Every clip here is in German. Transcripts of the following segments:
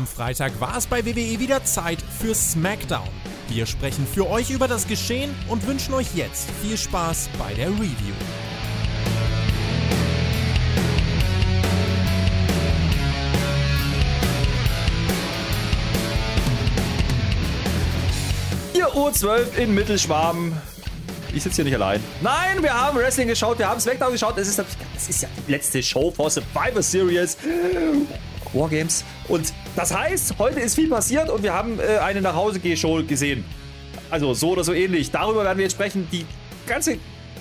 Am Freitag war es bei WWE wieder Zeit für SmackDown. Wir sprechen für euch über das Geschehen und wünschen euch jetzt viel Spaß bei der Review. Uhr 12 in Mittelschwaben. Ich sitze hier nicht allein. Nein, wir haben Wrestling geschaut, wir haben SmackDown geschaut. Es ist, das ist ja die letzte Show vor Survivor Series. Wargames. Und das heißt, heute ist viel passiert und wir haben äh, eine Nachhause-Show gesehen. Also so oder so ähnlich. Darüber werden wir jetzt sprechen. Die ganze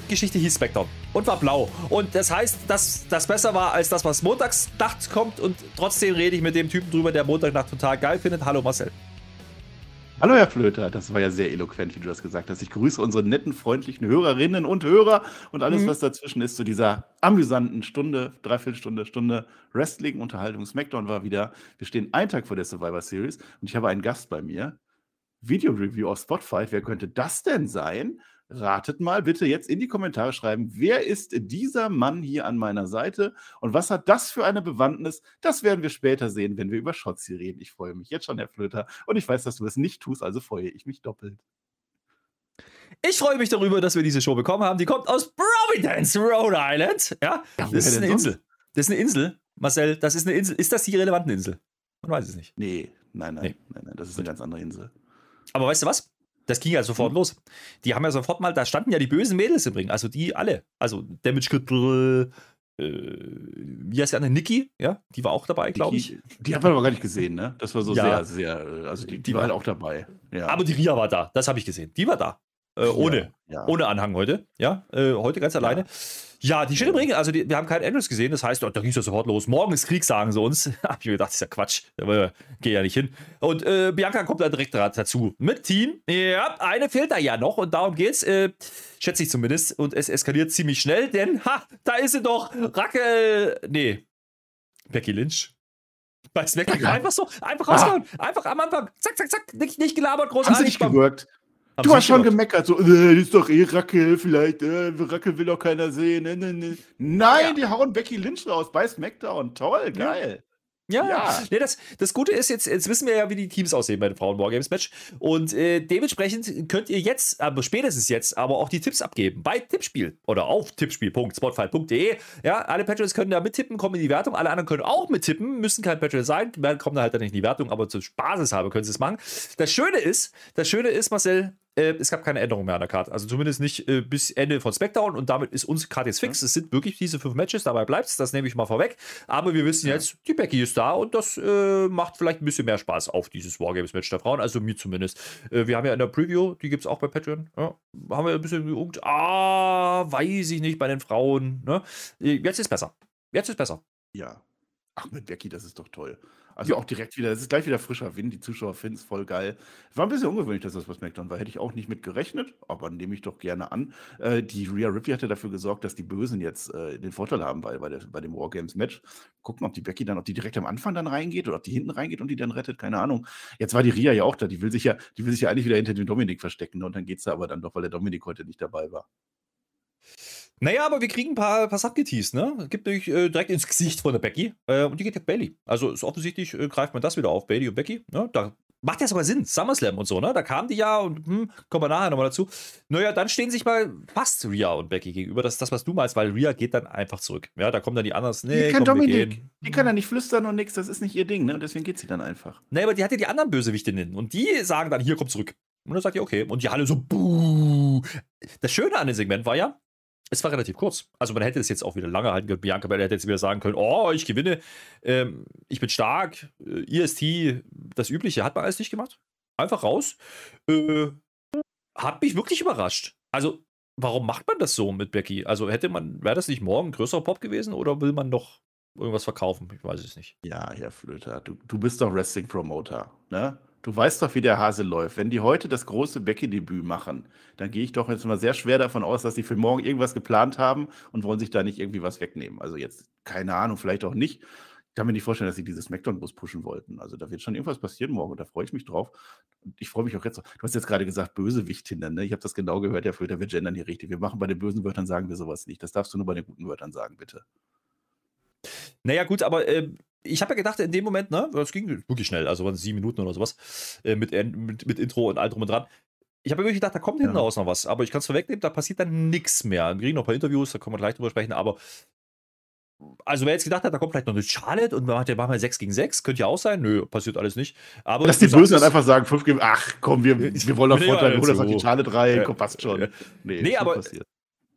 Geschichte hieß SmackDown und war blau. Und das heißt, dass das besser war als das, was montags nachts kommt. Und trotzdem rede ich mit dem Typen drüber, der Montagnacht total geil findet. Hallo Marcel. Hallo Herr Flöter, das war ja sehr eloquent, wie du das gesagt hast. Ich grüße unsere netten, freundlichen Hörerinnen und Hörer und alles, mhm. was dazwischen ist zu dieser amüsanten Stunde, Dreiviertelstunde, Stunde Wrestling, Unterhaltung. Smackdown war wieder. Wir stehen einen Tag vor der Survivor Series und ich habe einen Gast bei mir. Video Review auf Spotify. Wer könnte das denn sein? Ratet mal bitte jetzt in die Kommentare schreiben, wer ist dieser Mann hier an meiner Seite und was hat das für eine Bewandtnis? Das werden wir später sehen, wenn wir über Shotzi reden. Ich freue mich jetzt schon, Herr Flöter, und ich weiß, dass du es nicht tust, also freue ich mich doppelt. Ich freue mich darüber, dass wir diese Show bekommen haben. Die kommt aus Providence, Rhode Island. Ja, ja das ist eine Insel. Das ist eine Insel, Marcel. Das ist eine Insel. Ist das die relevante Insel? Man weiß es nicht. Nee, nein, nein, nee. nein, nein. Das ist eine ganz andere Insel. Aber weißt du was? Das ging ja sofort mhm. los. Die haben ja sofort mal, da standen ja die bösen Mädels im Ring, also die alle. Also Damage Control, äh, wie heißt die andere? Niki, ja, die war auch dabei, glaube ich. Die haben wir aber gar nicht gesehen, ne? Das war so ja. sehr, sehr, also die, die, die war halt auch dabei. Ja. Aber die Ria war da, das habe ich gesehen. Die war da. Äh, ohne, ja, ohne Anhang heute. Ja, äh, heute ganz alleine. Ja, die steht im Ring. Also, die, wir haben keinen Andrews gesehen. Das heißt, da ging es ja sofort los. Morgen ist Krieg, sagen sie uns. Hab ich mir gedacht, das ist ja Quatsch. Da geh ja nicht hin. Und äh, Bianca kommt dann direkt dazu. Mit Team. Ja, eine fehlt da ja noch. Und darum geht's. Äh, schätze ich zumindest. Und es eskaliert ziemlich schnell, denn, ha, da ist sie doch. Racke. Nee. Becky Lynch. Bei SmackDown einfach so, einfach rausgehauen. Ah. Einfach am Anfang. Zack, zack, zack. Nicht, nicht gelabert, großartig. Haben sie nicht gewirkt. Du hast schon gemeckert, so, äh, ist doch eh Rackel, vielleicht, äh, Rackel will doch keiner sehen. Ne, ne, ne. Nein, ja. die hauen Becky Lynch raus bei SmackDown. Toll, geil. Ja, ja. Nee, das, das Gute ist, jetzt, jetzt wissen wir ja, wie die Teams aussehen bei den Frauen Wargames Match. Und äh, dementsprechend könnt ihr jetzt, aber spätestens jetzt, aber auch die Tipps abgeben bei Tippspiel oder auf tippspiel.spotfight.de. Ja, alle Patrons können da mittippen, kommen in die Wertung. Alle anderen können auch mittippen, müssen kein Patron sein, kommen da halt dann nicht in die Wertung, aber zur Spaßeshalber können sie es machen. Das Schöne ist, das Schöne ist, Marcel, äh, es gab keine Änderung mehr an der Karte. Also zumindest nicht äh, bis Ende von SmackDown und damit ist unsere Karte jetzt fix. Ja. Es sind wirklich diese fünf Matches, dabei bleibt es, das nehme ich mal vorweg. Aber wir wissen ja. jetzt, die Becky ist da und das äh, macht vielleicht ein bisschen mehr Spaß auf dieses Wargames-Match der Frauen, also mir zumindest. Äh, wir haben ja in der Preview, die gibt es auch bei Patreon, ja, haben wir ein bisschen geguckt, ah, weiß ich nicht, bei den Frauen. Ne? Äh, jetzt ist besser. Jetzt ist besser. Ja. Ach, mit Becky, das ist doch toll. Also auch direkt wieder, es ist gleich wieder frischer Wind, die Zuschauer finden es voll geil. War ein bisschen ungewöhnlich, dass das bei SmackDown war. Hätte ich auch nicht mit gerechnet, aber nehme ich doch gerne an. Äh, die Rhea Ripley hatte dafür gesorgt, dass die Bösen jetzt äh, den Vorteil haben bei, bei, der, bei dem Wargames-Match. Gucken, ob die Becky dann, ob die direkt am Anfang dann reingeht oder ob die hinten reingeht und die dann rettet, keine Ahnung. Jetzt war die Rhea ja auch da, die will sich ja, die will sich ja eigentlich wieder hinter dem Dominik verstecken ne? und dann geht es da aber dann doch, weil der Dominik heute nicht dabei war. Naja, aber wir kriegen ein paar, paar Sachen geteased, ne? Es gibt nämlich äh, direkt ins Gesicht von der Becky. Äh, und die geht jetzt Bailey. Also ist offensichtlich äh, greift man das wieder auf, Bailey und Becky. Ne? Da macht ja sogar Sinn. SummerSlam und so, ne? Da kamen die ja und hm, kommen wir nachher nochmal dazu. Naja, dann stehen sich mal fast Rhea und Becky gegenüber. Das ist das, was du meinst, weil Rhea geht dann einfach zurück. Ja, da kommen dann die anderen. Nee, die kann komm, Dominik. Die kann ja nicht flüstern und nichts, das ist nicht ihr Ding, ne? Und deswegen geht sie dann einfach. Nee, aber die hat ja die anderen Bösewichtinnen und die sagen dann, hier, komm zurück. Und dann sagt ihr, okay. Und die alle so, buh. Das Schöne an dem Segment war ja, es war relativ kurz. Also man hätte es jetzt auch wieder lange halten können. Bianca Belair hätte jetzt wieder sagen können, oh, ich gewinne, ähm, ich bin stark, äh, IST, das Übliche. Hat man alles nicht gemacht. Einfach raus. Äh, hat mich wirklich überrascht. Also, warum macht man das so mit Becky? Also hätte man, wäre das nicht morgen ein größerer Pop gewesen oder will man noch irgendwas verkaufen? Ich weiß es nicht. Ja, Herr Flöter, du, du bist doch Wrestling-Promoter, ne? Du weißt doch, wie der Hase läuft. Wenn die heute das große Becky-Debüt machen, dann gehe ich doch jetzt mal sehr schwer davon aus, dass sie für morgen irgendwas geplant haben und wollen sich da nicht irgendwie was wegnehmen. Also jetzt, keine Ahnung, vielleicht auch nicht. Ich kann mir nicht vorstellen, dass sie dieses Smackdown-Bus pushen wollten. Also da wird schon irgendwas passieren morgen und da freue ich mich drauf. Ich freue mich auch jetzt. Du hast jetzt gerade gesagt, Bösewichtinnen, ne? Ich habe das genau gehört, ja, wir gendern hier richtig. Wir machen bei den bösen Wörtern, sagen wir sowas nicht. Das darfst du nur bei den guten Wörtern sagen, bitte. Naja, gut, aber äh, ich habe ja gedacht, in dem Moment, ne, das ging wirklich schnell, also waren es sieben Minuten oder sowas, äh, mit, mit, mit Intro und all drum und dran. Ich habe wirklich gedacht, da kommt hinten Ja. raus noch was, aber ich kann es vorwegnehmen, da passiert dann nichts mehr. Wir kriegen noch ein paar Interviews, da können wir gleich drüber sprechen, aber also wer jetzt gedacht hat, da kommt vielleicht noch eine Charlotte und man macht ja machen wir 6 gegen 6, könnte ja auch sein. Nö, passiert alles nicht. Aber Dass die Bösen dann einfach sagen, 5 gegen, ach komm, wir, wir wollen auf Nee, Vorteil, ja, hol das auf so. die Schale 3, Ja. komm, passt schon. Ja. Nee, Nee, aber- passiert.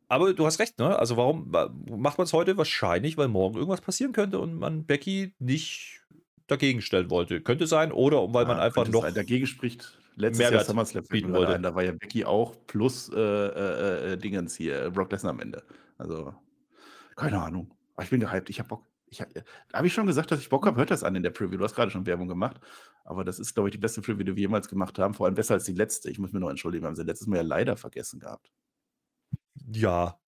Aber du hast recht, ne? Also warum macht man es heute? Wahrscheinlich, weil morgen irgendwas passieren könnte und man Becky nicht dagegen stellen wollte. Könnte sein, oder weil man Ja, einfach könnte noch. sein. Dagegen spricht letztes Mehrwert Jahr SummerSlam bieten wollte. ein, Da war ja Becky auch plus äh, äh, äh, Dingens hier, Brock Lesnar am Ende. Also, keine Ahnung. Aber ich bin gehypt, ich hab Bock. Ich, hab- habe ich schon gesagt, dass ich Bock habe? Hört das an in der Preview. Du hast gerade schon Werbung gemacht. Aber das ist, glaube ich, die beste Preview, die wir jemals gemacht haben. Vor allem besser als die letzte. Ich muss mir noch entschuldigen, wir haben sie letztes Mal ja leider vergessen gehabt. Ja.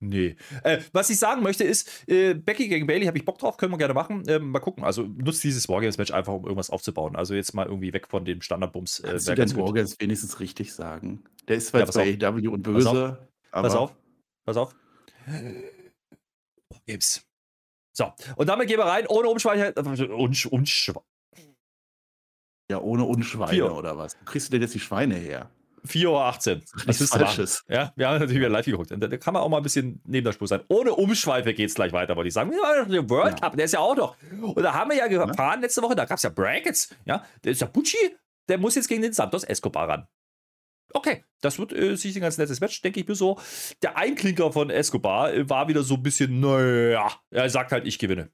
Nee. Äh, was ich sagen möchte ist, äh, Becky gegen Bailey habe ich Bock drauf, können wir gerne machen. Ähm, mal gucken. Also nutzt dieses Wargames-Match einfach, um irgendwas aufzubauen. Also jetzt mal irgendwie weg von dem Standardbums. Äh, Kannst du gut. Wargames wenigstens richtig sagen? Der ist zwar Ja, bei AEW und Pass böse, aber Pass auf. Pass auf. Wargames. So, und damit gehen wir rein, ohne Umschweicher. Unsch, unsch, ja ohne Unschweine Vier. oder was? Wo kriegst du denn jetzt die Schweine her? 4.18 Uhr. Du machen? Falsches. Ja, wir haben natürlich wieder live geguckt. Und da, da kann man auch mal ein bisschen neben der Spur sein. Ohne Umschweife geht es gleich weiter, wollte ich sagen. Ja, Der World Ja. Cup, der ist ja auch noch. Und da haben wir ja erfahren letzte Woche, da gab es ja Brackets. Ja, der ist ja Bucci, der muss jetzt gegen den Santos Escobar ran. Okay, das wird äh, sicher ein ganz nettes Match, denke ich mir so. Der Einklinker von Escobar äh, war wieder so ein bisschen, naja, er sagt halt, ich gewinne.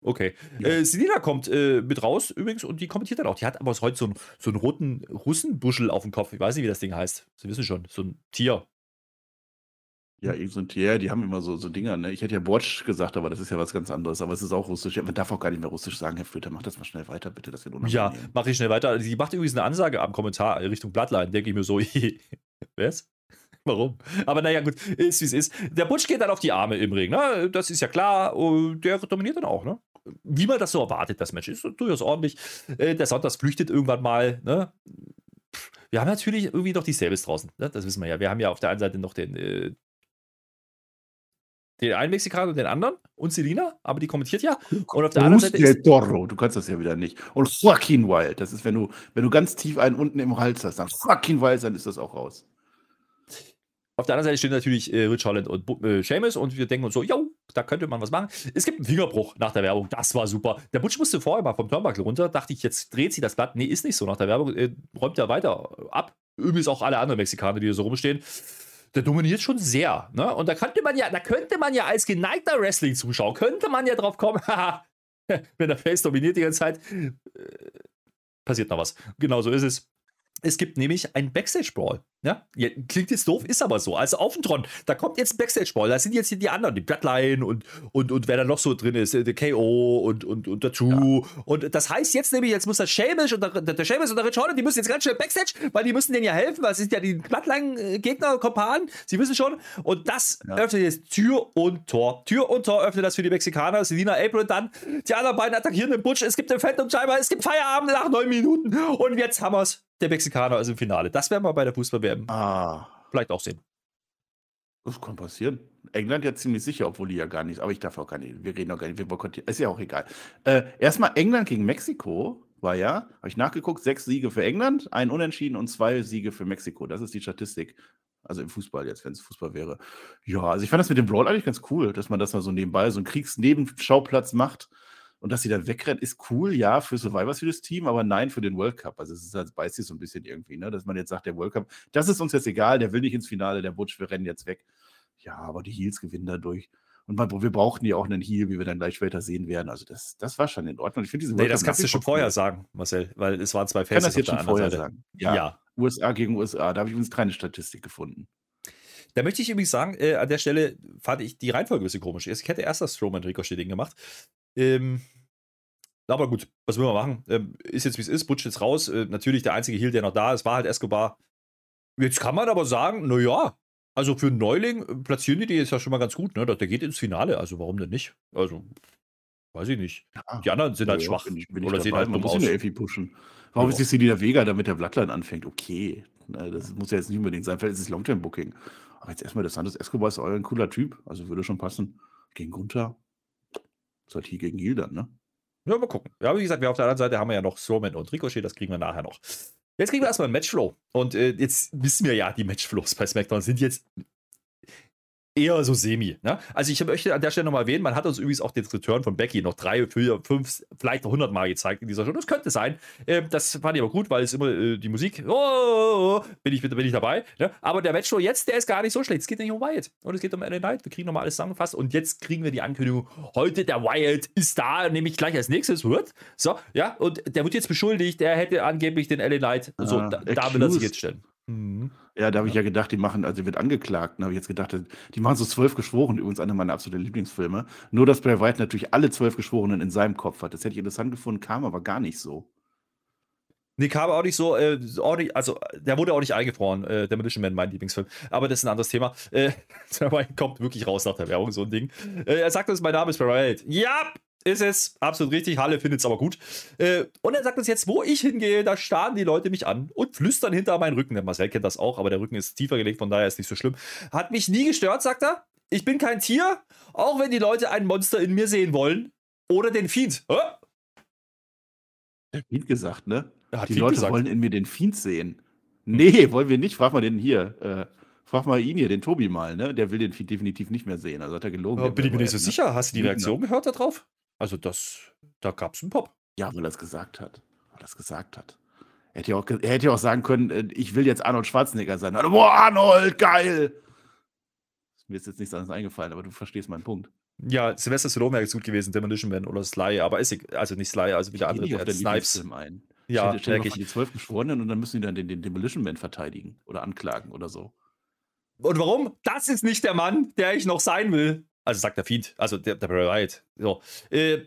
Okay. Ja. Äh, Selina kommt äh, mit raus übrigens und die kommentiert dann auch. Die hat aber heute so, einen- so einen roten Russenbuschel auf dem Kopf. Ich weiß nicht, wie das Ding heißt. Sie wissen schon, so ein Tier. Ja, irgend so ein Tier, die haben immer so, so Dinger, ne? Ich hätte ja Borsch gesagt, aber das ist ja was ganz anderes. Aber es ist auch russisch. Ja, man darf auch gar nicht mehr russisch sagen, Herr Flöter. Mach das mal schnell weiter, bitte. Das wird Ja, mache ich schnell weiter. Sie macht übrigens eine Ansage am Kommentar Richtung Bloodline. Denke ich mir so, was? Warum? Aber naja, gut, ist wie es ist. Der Butch geht dann auf die Arme im Ring. Ne? Das ist ja klar. Und Der dominiert dann auch. Ne? Wie man das so erwartet, das Match ist durchaus ordentlich. Äh, Der Sonntags flüchtet irgendwann mal. Ne? Wir haben natürlich irgendwie noch die Sables draußen. Ne? Das wissen wir ja. Wir haben ja auf der einen Seite noch den, äh, den einen Mexikaner und den anderen und Selina, aber die kommentiert ja. Und auf der anderen Seite ist, Toro, du kannst das ja wieder nicht. Und Joaquin Wild, das ist, wenn du, wenn du ganz tief einen unten im Hals hast, dann Joaquin Wild, dann ist das auch raus. Auf der anderen Seite stehen natürlich äh, Rich Holland und äh, Seamus und wir denken uns so, jo, da könnte man was machen. Es gibt einen Fingerbruch nach der Werbung, das war super. Der Butch musste vorher mal vom Turnbuckle runter, dachte ich, jetzt dreht sie das Blatt. Nee, ist nicht so nach der Werbung, äh, räumt er weiter ab. Übrigens auch alle anderen Mexikaner, die hier so rumstehen. Der dominiert schon sehr. Ne? Und da könnte man ja, da könnte man ja als geneigter Wrestling-Zuschauer, könnte man ja drauf kommen, wenn der Face dominiert die ganze Zeit, äh, passiert noch was. Genau so ist es. Es gibt nämlich einen Backstage-Brawl. Ja? Ja, klingt jetzt doof, ist aber so. Also auf dem Tron, da kommt jetzt ein Backstage-Brawl. Da sind jetzt hier die anderen, die Bloodline und, und, und wer da noch so drin ist, äh, der KO und, und, und der True. Und das heißt jetzt nämlich, jetzt muss der Sheamus und der, der, Sheamus und der Rich Holland, die müssen jetzt ganz schnell Backstage, weil die müssen denen ja helfen, weil es sind ja die Bloodline-Gegner, Kompanen, sie wissen schon. Und das Ja. öffnet jetzt Tür und Tor. Tür und Tor öffnet das für die Mexikaner. Selina April dann. Die anderen beiden attackieren den Butch. Es gibt den Phantom Timer. Es gibt Feierabend nach neun Minuten. Und jetzt haben wir es. Der Mexikaner ist im Finale. Das werden wir bei der Fußball-WM Ah, vielleicht auch sehen. das kann passieren. England ja ziemlich sicher, obwohl die ja gar nicht, aber ich darf auch gar nicht, wir reden auch gar nicht, wir boykottieren, ist ja auch egal. Äh, erstmal England gegen Mexiko war ja, habe ich nachgeguckt, sechs Siege für England, ein Unentschieden und zwei Siege für Mexiko. Das ist die Statistik. Also im Fußball jetzt, wenn es Fußball wäre. Ja, also ich fand das mit dem Brawl eigentlich ganz cool, dass man das mal so nebenbei, so einen Kriegsnebenschauplatz macht und dass sie dann wegrennt, ist cool, ja, für Survivors für das Team, aber nein für den World Cup. Also es ist halt beißt sich so ein bisschen irgendwie, ne, dass man jetzt sagt, der World Cup, das ist uns jetzt egal, der will nicht ins Finale, der Butch, wir rennen jetzt weg. Ja, aber die Heels gewinnen dadurch. Und man, wir brauchten ja auch einen Heal, wie wir dann gleich später sehen werden. Also das, das war schon in Ordnung. Ich finde diese Nee, World das Cup kannst du schon vor vorher cool. sagen, Marcel, weil es waren zwei Ich kann das jetzt schon vorher Seite. sagen. Ja. Ja, USA gegen USA, da habe ich übrigens keine Statistik gefunden. Da möchte ich übrigens sagen, äh, an der Stelle fand ich die Reihenfolge ein bisschen komisch. Ich hätte erst das Strowman Ricochet-Ding gemacht. Ähm, aber gut, was will man machen? Ähm, ist jetzt wie es ist, Butch jetzt raus. Äh, natürlich der einzige Heal, der noch da ist, war halt Escobar. Jetzt kann man aber sagen, naja, also für einen Neuling äh, platzieren die die jetzt ja schon mal ganz gut. Ne? Der geht ins Finale, also warum denn nicht? Also, weiß ich nicht. Ja, Die anderen sind halt ja, schwach oder sehen halt dumm muss aus. irgendwie pushen. Warum ist jetzt Selina Vega, damit der Bloodline anfängt? Okay, das muss ja jetzt nicht unbedingt sein. Vielleicht ist es Longterm-Booking. Aber jetzt erstmal, der Santos Escobar ist euer ein cooler Typ. Also würde schon passen. Gegen Gunther. Ist halt hier gegen Heal dann, ne? Ja, mal gucken. Ja, wie gesagt, wir auf der anderen Seite haben wir ja noch Strowman und Ricochet, das kriegen wir nachher noch. Jetzt kriegen wir erstmal einen Matchflow. Und äh, jetzt wissen wir ja, die Matchflows bei SmackDown sind jetzt eher so semi. Ne? Also ich möchte an der Stelle nochmal erwähnen, man hat uns übrigens auch den Return von Becky noch drei, vier, fünf, vielleicht noch hundert Mal gezeigt in dieser Show. Das könnte sein. Äh, das fand ich aber gut, weil es immer äh, die Musik, oh, oh, oh, bin, ich, bin ich dabei. Ne? Aber der Matchshow jetzt, der ist gar nicht so schlecht. Es geht nicht um Wyatt und es geht um LA Knight. Wir kriegen nochmal alles zusammengefasst und jetzt kriegen wir die Ankündigung, heute der Wyatt ist da, nämlich gleich als nächstes. Wird. So, ja, und der wird jetzt beschuldigt, er hätte angeblich den LA Knight. So, ah, da, da will er sich jetzt stellen. Mhm. Ja, da habe ich ja gedacht, die machen, also wird angeklagt. Da habe ich jetzt gedacht, die machen so zwölf Geschworene, übrigens einer meiner absoluten Lieblingsfilme. Nur, dass Bray Wyatt natürlich alle zwölf Geschworenen in seinem Kopf hat. Das hätte ich interessant gefunden, kam aber gar nicht so. Nee, kam auch nicht so, äh, nicht, also der wurde auch nicht eingefroren, äh, Demolition Man, mein Lieblingsfilm. Aber das ist ein anderes Thema. Äh, kommt wirklich raus nach der Werbung, so ein Ding. Äh, er sagt uns, mein Name ist Bray Wyatt. Ja, ist es, absolut richtig. Halle findet es aber gut. Äh, und er sagt uns jetzt, wo ich hingehe, da starren die Leute mich an und flüstern hinter meinen Rücken. Der Marcel kennt das auch, aber der Rücken ist tiefer gelegt, von daher ist nicht so schlimm. Hat mich nie gestört, sagt er. Ich bin kein Tier, auch wenn die Leute ein Monster in mir sehen wollen. Oder den Fiend. Hä? Der Fiend gesagt, ne? die Fiend Leute gesagt. wollen in mir den Fiend sehen. Nee, wollen wir nicht. Frag mal den hier. Äh, frag mal ihn hier, den Tobi mal, ne? Der will den Fiend definitiv nicht mehr sehen. Also hat er gelogen. Ja, bin ich mir nicht so sicher. Hast du die Reaktion gehört darauf? Also das, da gab es einen Pop. Ja, weil er es gesagt hat. Weil er es gesagt hat. Er hätte, ja auch, er hätte ja auch sagen können, äh, ich will jetzt Arnold Schwarzenegger sein. Also, boah, Arnold, geil! Mir ist jetzt nichts anderes eingefallen, aber du verstehst meinen Punkt. Ja, Sylvester Stallone wäre gut gewesen, Demolition Man oder Sly, aber ist also nicht Sly, also wieder andere. Der Snipes. Ein. Ja, stell, stell dir die zwölf Geschworenen und dann müssen die dann den, den Demolition Man verteidigen oder anklagen oder so. Und warum? Das ist nicht der Mann, der ich noch sein will. Also sagt der Fiend, also der, der Wyatt. So. Äh,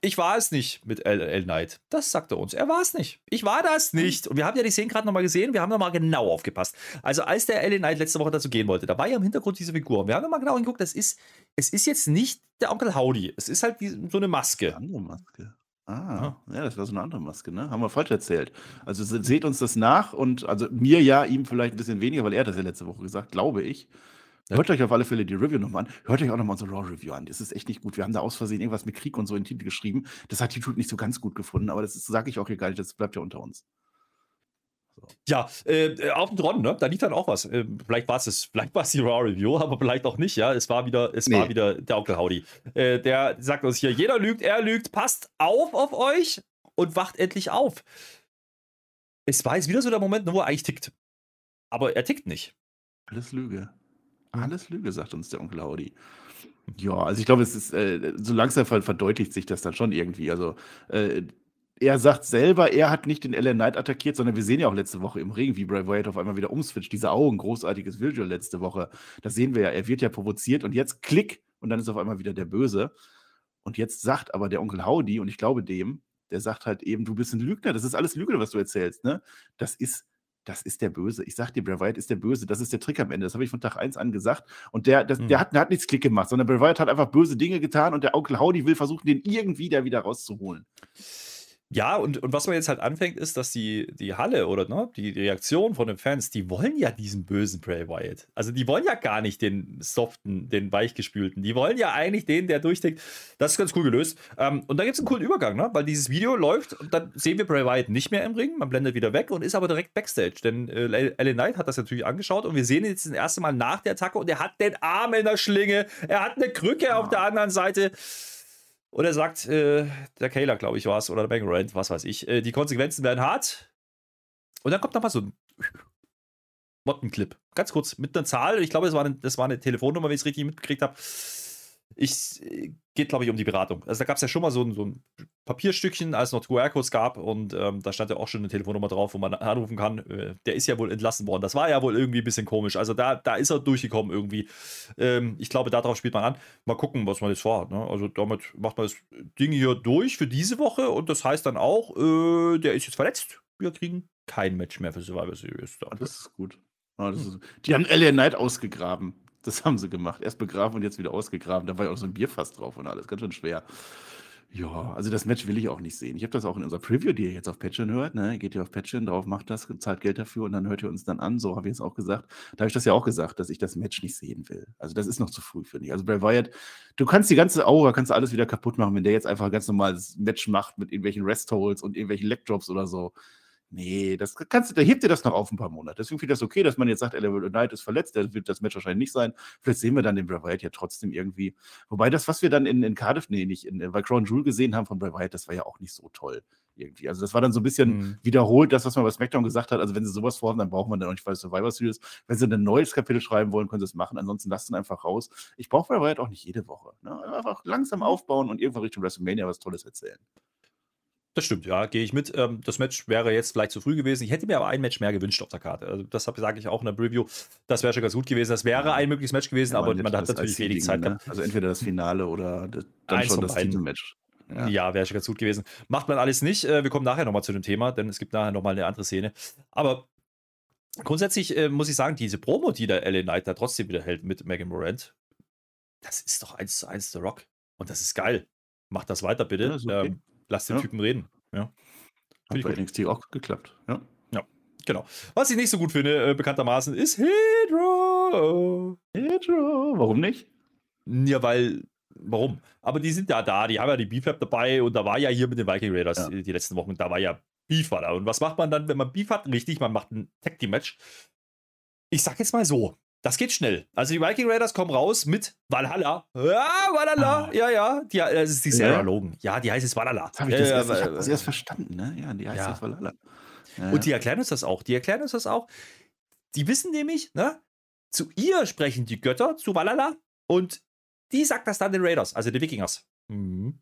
ich war es nicht mit L, L Knight. Das sagt er uns. Er war es nicht. Ich war das nicht. Und wir haben ja die Szenen gerade nochmal gesehen. Wir haben nochmal genau aufgepasst. Also, als der L Knight letzte Woche dazu gehen wollte, da war ja im Hintergrund diese Figur. Wir haben nochmal genau hingeguckt. Das ist, es ist jetzt nicht der Onkel Howdy. Es ist halt die, so eine Maske. Eine andere Maske. Ah, ja. ja, das war so eine andere Maske, ne? Haben wir falsch erzählt. Also seht uns das nach und also mir ja, ihm vielleicht ein bisschen weniger, weil er das ja letzte Woche gesagt, glaube ich. Hört euch auf alle Fälle die Review nochmal an. Hört euch auch nochmal unsere Raw-Review an. Das ist echt nicht gut. Wir haben da aus Versehen irgendwas mit Krieg und so in den Titel geschrieben. Das hat YouTube nicht so ganz gut gefunden, aber das sage ich auch hier gar nicht. Das bleibt ja unter uns. So. Ja, äh, auf dem Tron, ne? Da liegt dann auch was. Äh, vielleicht war es vielleicht war es die Raw Review, aber vielleicht auch nicht, ja. Es war wieder, es nee. war wieder der Onkel Howdy. Äh, der sagt uns hier: jeder lügt, er lügt, passt auf auf euch und wacht endlich auf. Es war jetzt wieder so der Moment, wo er eigentlich tickt. Aber er tickt nicht. Alles Lüge. Alles Lüge, sagt uns der Onkel Audi. Ja, also ich glaube, es ist, äh, so langsam verdeutlicht sich das dann schon irgendwie. Also, äh, er sagt selber, er hat nicht den LA Knight attackiert, sondern wir sehen ja auch letzte Woche im Ring, wie Bray Wyatt auf einmal wieder umswitcht. Diese Augen, großartiges Visual letzte Woche. Das sehen wir ja. Er wird ja provoziert und jetzt klick und dann ist auf einmal wieder der Böse. Und jetzt sagt aber der Onkel Howdy, und ich glaube dem, der sagt halt eben, du bist ein Lügner. Das ist alles Lüge, was du erzählst. Ne? Das ist das ist der Böse. Ich sag dir, Bray Wyatt ist der Böse. Das ist der Trick am Ende. Das habe ich von Tag 1 an gesagt. Und der, das, mhm. der, hat, der hat nichts Klick gemacht, sondern Bray Wyatt hat einfach böse Dinge getan und der Onkel Howdy will versuchen, den irgendwie da wieder rauszuholen. Ja, und, und was man jetzt halt anfängt, ist, dass die, die Halle oder ne, die Reaktion von den Fans, die wollen ja diesen bösen Bray Wyatt. Also die wollen ja gar nicht den soften, den weichgespülten. Die wollen ja eigentlich den, der durchdenkt. Das ist ganz cool gelöst. Ähm, und da gibt es einen coolen Übergang, ne? weil dieses Video läuft und dann sehen wir Bray Wyatt nicht mehr im Ring. Man blendet wieder weg und ist aber direkt Backstage. Denn äh, Ellen Knight hat das natürlich angeschaut und wir sehen ihn jetzt das erste Mal nach der Attacke und er hat den Arm in der Schlinge. Er hat eine Krücke auf der anderen Seite. Und er sagt, äh, der Kayla, glaube ich, war es, oder der Bang Rand, was weiß ich, äh, die Konsequenzen werden hart. Und dann kommt nochmal so ein Mottenclip. Ganz kurz mit einer Zahl. Ich glaube, das war eine, das war eine Telefonnummer, wenn ich es richtig mitgekriegt habe. Ich äh, geht, glaube ich, um die Beratung. Also da gab es ja schon mal so ein, so ein Papierstückchen, als es noch QR-Codes gab und ähm, da stand ja auch schon eine Telefonnummer drauf, wo man anrufen kann. Äh, der ist ja wohl entlassen worden. Das war ja wohl irgendwie ein bisschen komisch. Also da, da ist er durchgekommen irgendwie. Ähm, ich glaube, darauf spielt man an. Mal gucken, was man jetzt vorhat. Ne? Also damit macht man das Ding hier durch für diese Woche und das heißt dann auch, äh, der ist jetzt verletzt. Wir kriegen kein Match mehr für Survivor Series. Das ist gut. Oh, das ist, die haben LA Knight ausgegraben. Das haben sie gemacht. Erst begraben und jetzt wieder ausgegraben. Da war ja auch so ein Bierfass drauf und alles. Ganz schön schwer. Ja, also das Match will ich auch nicht sehen. Ich habe das auch in unserer Preview, die ihr jetzt auf Patreon hört, ne? Geht ihr auf Patreon drauf, macht das, zahlt Geld dafür und dann hört ihr uns dann an. So habe ich es auch gesagt. Da habe ich das ja auch gesagt, dass ich das Match nicht sehen will. Also das ist noch zu früh, finde ich. Also Bray Wyatt, du kannst die ganze Aura, kannst du alles wieder kaputt machen, wenn der jetzt einfach ein ganz normales Match macht mit irgendwelchen Rest-Holds und irgendwelchen Leg-Drops oder so. Nee, das kannst du, da hebt dir das noch auf ein paar Monate. Deswegen finde ich das okay, dass man jetzt sagt, Elevate Knight ist verletzt, der wird das Match wahrscheinlich nicht sein. Vielleicht sehen wir dann den Bray Wyatt ja trotzdem irgendwie. Wobei das, was wir dann in, in Cardiff, nee, nicht in, bei Crown Jewel gesehen haben von Bray Wyatt, das war ja auch nicht so toll irgendwie. Also das war dann so ein bisschen mhm. wiederholt, das, was man bei SmackDown gesagt hat. Also wenn sie sowas vorhaben, dann braucht man dann auch nicht bei Survivor Series. Wenn sie ein neues Kapitel schreiben wollen, können sie es machen. Ansonsten lasst ihn einfach raus. Ich brauche Bray Wyatt auch nicht jede Woche. Ne? Einfach langsam mhm. aufbauen und irgendwann Richtung WrestleMania was Tolles erzählen. Das stimmt, ja, gehe ich mit. Ähm, das Match wäre jetzt vielleicht zu früh gewesen. Ich hätte mir aber ein Match mehr gewünscht auf der Karte. Also das sage ich auch in der Preview. Das wäre schon ganz gut gewesen. Das wäre ein mögliches Match gewesen, ja, aber man hat natürlich wenig Zeit ne? Also entweder das Finale oder dann Eins schon das Titelmatch. Ja, ja wäre schon ganz gut gewesen. Macht man alles nicht. Äh, wir kommen nachher nochmal zu dem Thema, denn es gibt nachher nochmal eine andere Szene. Aber grundsätzlich äh, muss ich sagen, diese Promo, die der LA Knight da trotzdem wieder hält mit Megan Morant, das ist doch eins zu eins The Rock. Und das ist geil. Macht das weiter, bitte. Ja, okay. ähm, Lass den ja. Typen reden. Ja. Hat bei NXT auch geklappt. Ja. Ja, genau. Was ich nicht so gut finde, äh, bekanntermaßen, ist Hydro. Hydro. Warum nicht? Ja, weil warum? Aber die sind ja da, die haben ja die Beef dabei und da war ja hier mit den Viking Raiders ja. die letzten Wochen, da war ja Beef war da. Und was macht man dann, wenn man Beef hat? Richtig, man macht ein Tag Team Match. Ich sag jetzt mal so, das geht schnell. Also die Viking Raiders kommen raus mit Valhalla. Ja, Valhalla. Ah. Ja, ja. Die, das ist die Sarah ja. Ja, die heißt jetzt Valhalla. Das habe ich, das ja, erst, ich hab das erst verstanden, ne? Ja, die heißt ja. jetzt Valhalla. Ja. Und die erklären uns das auch. Die erklären uns das auch. Die wissen nämlich, ne? Zu ihr sprechen die Götter, zu Valhalla. Und die sagt das dann den Raiders, also den Wikingers. Mhm.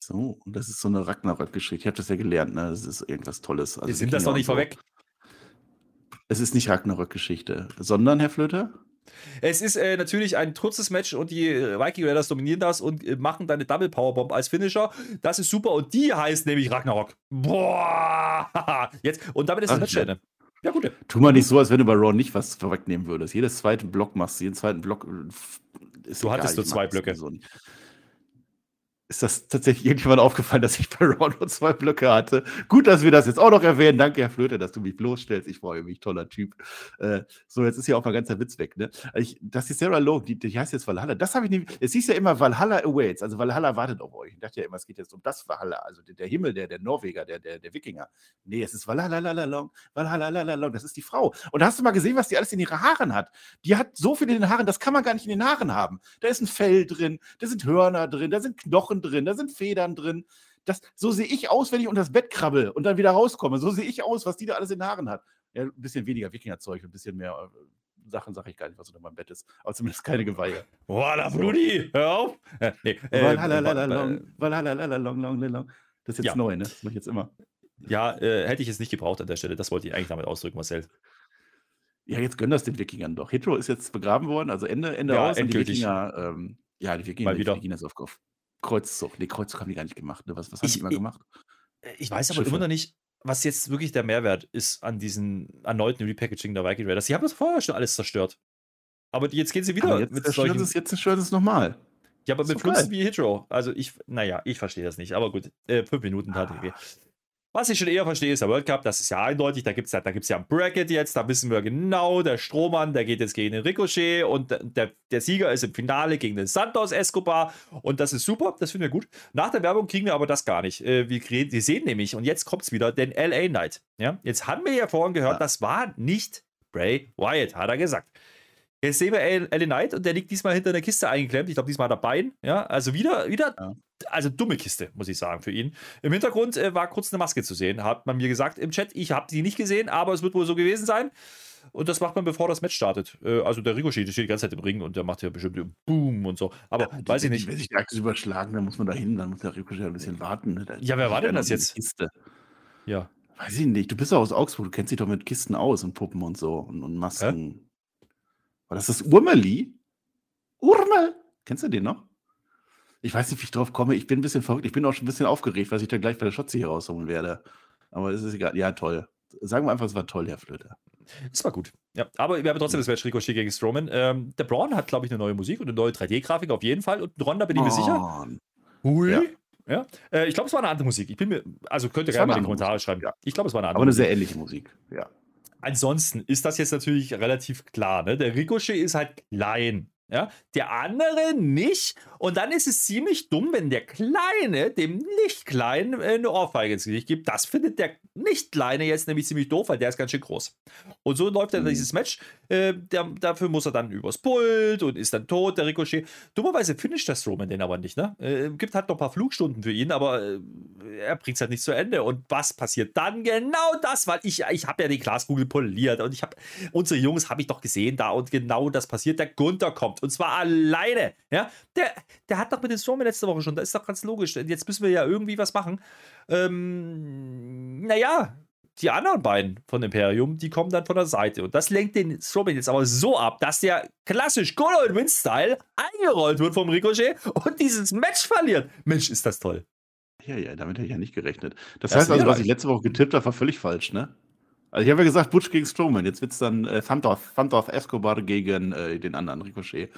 So, und das ist so eine Ragnarök-Geschichte. Ich habe das ja gelernt, ne? Das ist irgendwas Tolles. Also sind das noch nicht so. vorweg? Es ist nicht Ragnarök-Geschichte, sondern, Herr Flöter? Es ist äh, natürlich ein kurzes Match und die äh, Viking Raiders dominieren das und äh, machen dann eine Double Powerbomb als Finisher. Das ist super und die heißt nämlich Ragnarok. Boah! Jetzt, und damit ist das Match ja. Ja, gut. Tu mal nicht so, als wenn du bei Raw nicht was vorwegnehmen würdest. Jedes zweite Block machst du, jeden zweiten Block. Äh, ist du egal, hattest nur zwei Blöcke. So ist das tatsächlich irgendjemand aufgefallen, dass ich bei Raw nur zwei Blöcke hatte. Gut, dass wir das jetzt auch noch erwähnen. Danke, Herr Flöte, dass du mich bloßstellst. Ich freue mich, toller Typ. Äh, so, jetzt ist hier auch mal ganz der Witz weg. Ne? Ich, das ist Sarah Lowe, die, die heißt jetzt Valhalla. Das habe ich nicht. Es hieß ja immer Valhalla awaits. Also Valhalla wartet auf euch. Ich dachte ja immer, es geht jetzt um das Valhalla. Also der, der Himmel, der, der Norweger, der, der, der Wikinger. Nee, es ist Valhalla, Valhalla, Das ist die Frau. Und hast du mal gesehen, was die alles in ihren Haaren hat? Die hat so viel in den Haaren, das kann man gar nicht in den Haaren haben. Da ist ein Fell drin, da sind Hörner drin, da sind Knochen Knochen drin, da sind Federn drin. Das, so sehe ich aus, wenn ich unter das Bett krabbel und dann wieder rauskomme. So sehe ich aus, was die da alles in den Haaren hat. Ja, ein bisschen weniger Wikingerzeug, ein bisschen mehr äh, Sachen sage ich gar nicht, was unter meinem Bett ist. Aber zumindest keine Geweihe. Voila, Brudi, hör auf. Äh, nee, äh, long, long, long. Das ist jetzt ja. neu, ne? Das mache ich jetzt immer. Ja, äh, hätte ich jetzt nicht gebraucht an der Stelle. Das wollte ich eigentlich damit ausdrücken, Marcel. Ja, jetzt gönn das den Wikingern doch. Hitro ist jetzt begraben worden, also Ende, Ende ja, aus. Endgültig. Die Wikinger, ähm, ja, die Wikinger, Mal wieder. Die Wikinger auf, auf Kreuzzug. Nee, Kreuzzug haben die gar nicht gemacht. Ne? Was, was haben die immer gemacht? Ich weiß aber Schiffe. immer noch nicht, was jetzt wirklich der Mehrwert ist an diesem erneuten Repackaging der Viking Raiders. Die haben das vorher schon alles zerstört. Aber jetzt gehen sie wieder aber jetzt mit solchen... Es, jetzt zerstören sie es nochmal. Ja, aber mit Flüssen wie Hitro. Also ich, naja, ich verstehe das nicht. Aber gut, äh, fünf Minuten tat ah. Was ich schon eher verstehe, ist der World Cup. Das ist ja eindeutig. Da gibt es ja, da gibt's ja ein Bracket jetzt. Da wissen wir genau, der Strohmann, der geht jetzt gegen den Ricochet und der, der Sieger ist im Finale gegen den Santos Escobar. Und das ist super. Das finden wir gut. Nach der Werbung kriegen wir aber das gar nicht. Äh, wir, wir sehen nämlich, und jetzt kommt es wieder, den LA Knight. Ja? Jetzt haben wir ja vorhin gehört, ja. das war nicht Bray Wyatt, hat er gesagt. Jetzt sehen wir LA Knight und der liegt diesmal hinter einer Kiste eingeklemmt. Ich glaube, diesmal hat er Bein. Ja, also wieder, wieder ja also dumme Kiste, muss ich sagen, für ihn. Im Hintergrund äh, war kurz eine Maske zu sehen, hat man mir gesagt im Chat. Ich habe sie nicht gesehen, aber es wird wohl so gewesen sein. Und das macht man, bevor das Match startet. Äh, also der Ricochet der steht die ganze Zeit im Ring und der macht ja bestimmt Boom und so. Aber ja, weiß ich nicht. Wenn sich die Achse überschlagen, dann muss man da hin, dann muss der Ricochet ein bisschen warten. Ne? Ja, wer war denn das jetzt? Kiste. Ja. Weiß ich nicht. Du bist doch aus Augsburg, du kennst dich doch mit Kisten aus und Puppen und so und, und Masken. Hä? War das das Urmeli? Urmel? Kennst du den noch? Ich weiß nicht, wie ich drauf komme. Ich bin ein bisschen verrückt. Ich bin auch schon ein bisschen aufgeregt, was ich dann gleich bei der Schotze hier rausholen werde. Aber es ist egal. Ja, toll. Sagen wir einfach, es war toll, Herr Flöter. Es war gut. Ja, aber wir haben trotzdem das Match Ricochet gegen Strowman. Ähm, der Braun hat, glaube ich, eine neue Musik und eine neue 3D-Grafik auf jeden Fall. Und Ron, da bin ich mir sicher. Hui. Ja. Ja? Äh, ich glaube, es war eine andere Musik. Ich bin mir, also könnt ihr gerne mal in die Kommentare Musik. schreiben. Ja. Ich glaube, es war eine andere Aber eine Musik. sehr ähnliche Musik, ja. Ansonsten ist das jetzt natürlich relativ klar. Ne? Der Ricochet ist halt klein. Ja, der andere nicht. Und dann ist es ziemlich dumm, wenn der Kleine dem Nicht-Kleinen äh, eine Ohrfeige ins Gesicht gibt. Das findet der Nicht-Kleine jetzt nämlich ziemlich doof, weil der ist ganz schön groß. Und so läuft dann mhm. dieses Match. Äh, der, dafür muss er dann übers Pult und ist dann tot, der Ricochet. Dummerweise finisht der Strowman den aber nicht. Ne? Äh, gibt halt noch ein paar Flugstunden für ihn, aber äh, er bringt es halt nicht zu Ende. Und was passiert dann? Genau das, weil ich, ich habe ja die Glaskugel poliert und ich habe, unsere Jungs habe ich doch gesehen da und genau das passiert. Der Gunther kommt und zwar alleine. Ja, der, der hat doch mit den Storm letzte Woche schon. Das ist doch ganz logisch. Jetzt müssen wir ja irgendwie was machen. Ähm, naja, die anderen beiden von Imperium, die kommen dann von der Seite. Und das lenkt den Strowman jetzt aber so ab, dass der klassisch Good Old Win-Style eingerollt wird vom Ricochet und dieses Match verliert. Mensch, ist das toll. Ja, ja, damit hätte ich ja nicht gerechnet. Das, das heißt also, was ich letzte Woche getippt habe, war völlig falsch, ne? Also ich habe ja gesagt, Butch gegen Strowman. Jetzt wird es dann äh, Thundorf Escobar gegen äh, den anderen Ricochet.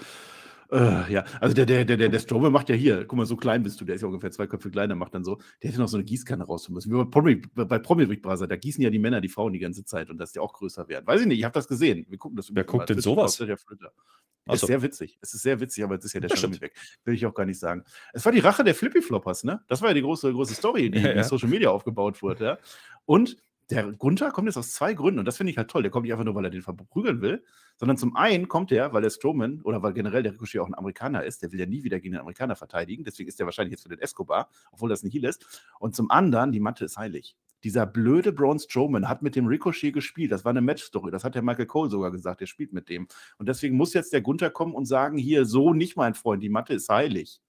Äh, ja, also der, der, der, der, der macht ja hier, guck mal, so klein bist du, der ist ja ungefähr zwei Köpfe kleiner, macht dann so, der hätte noch so eine Gießkanne rausholen müssen. Wie bei Promi, bei Promi Big Brother, da gießen ja die Männer die Frauen die ganze Zeit und dass die auch größer werden. Weiß ich nicht, ich habe das gesehen. Wir gucken das Wer guckt denn sowas? Der ist sehr witzig. Es ist sehr witzig, aber jetzt ist ja der Charme weg. Will ich auch gar nicht sagen. Es war die Rache der Flippy Floppers, ne? Das war ja die große, große Story, die ja, ja. in Social Media aufgebaut wurde, ja. Und der Gunther kommt jetzt aus zwei Gründen und das finde ich halt toll. Der kommt nicht einfach nur, weil er den verprügeln will, sondern zum einen kommt er, weil der Strowman oder weil generell der Ricochet auch ein Amerikaner ist. Der will ja nie wieder gegen den Amerikaner verteidigen. Deswegen ist er wahrscheinlich jetzt für den Escobar, obwohl das ein Heal ist. Und zum anderen, die Matte ist heilig. Dieser blöde Braun Strowman hat mit dem Ricochet gespielt. Das war eine Match-Story. Das hat der Michael Cole sogar gesagt. Der spielt mit dem. Und deswegen muss jetzt der Gunther kommen und sagen: Hier, so nicht, mein Freund. Die Matte ist heilig.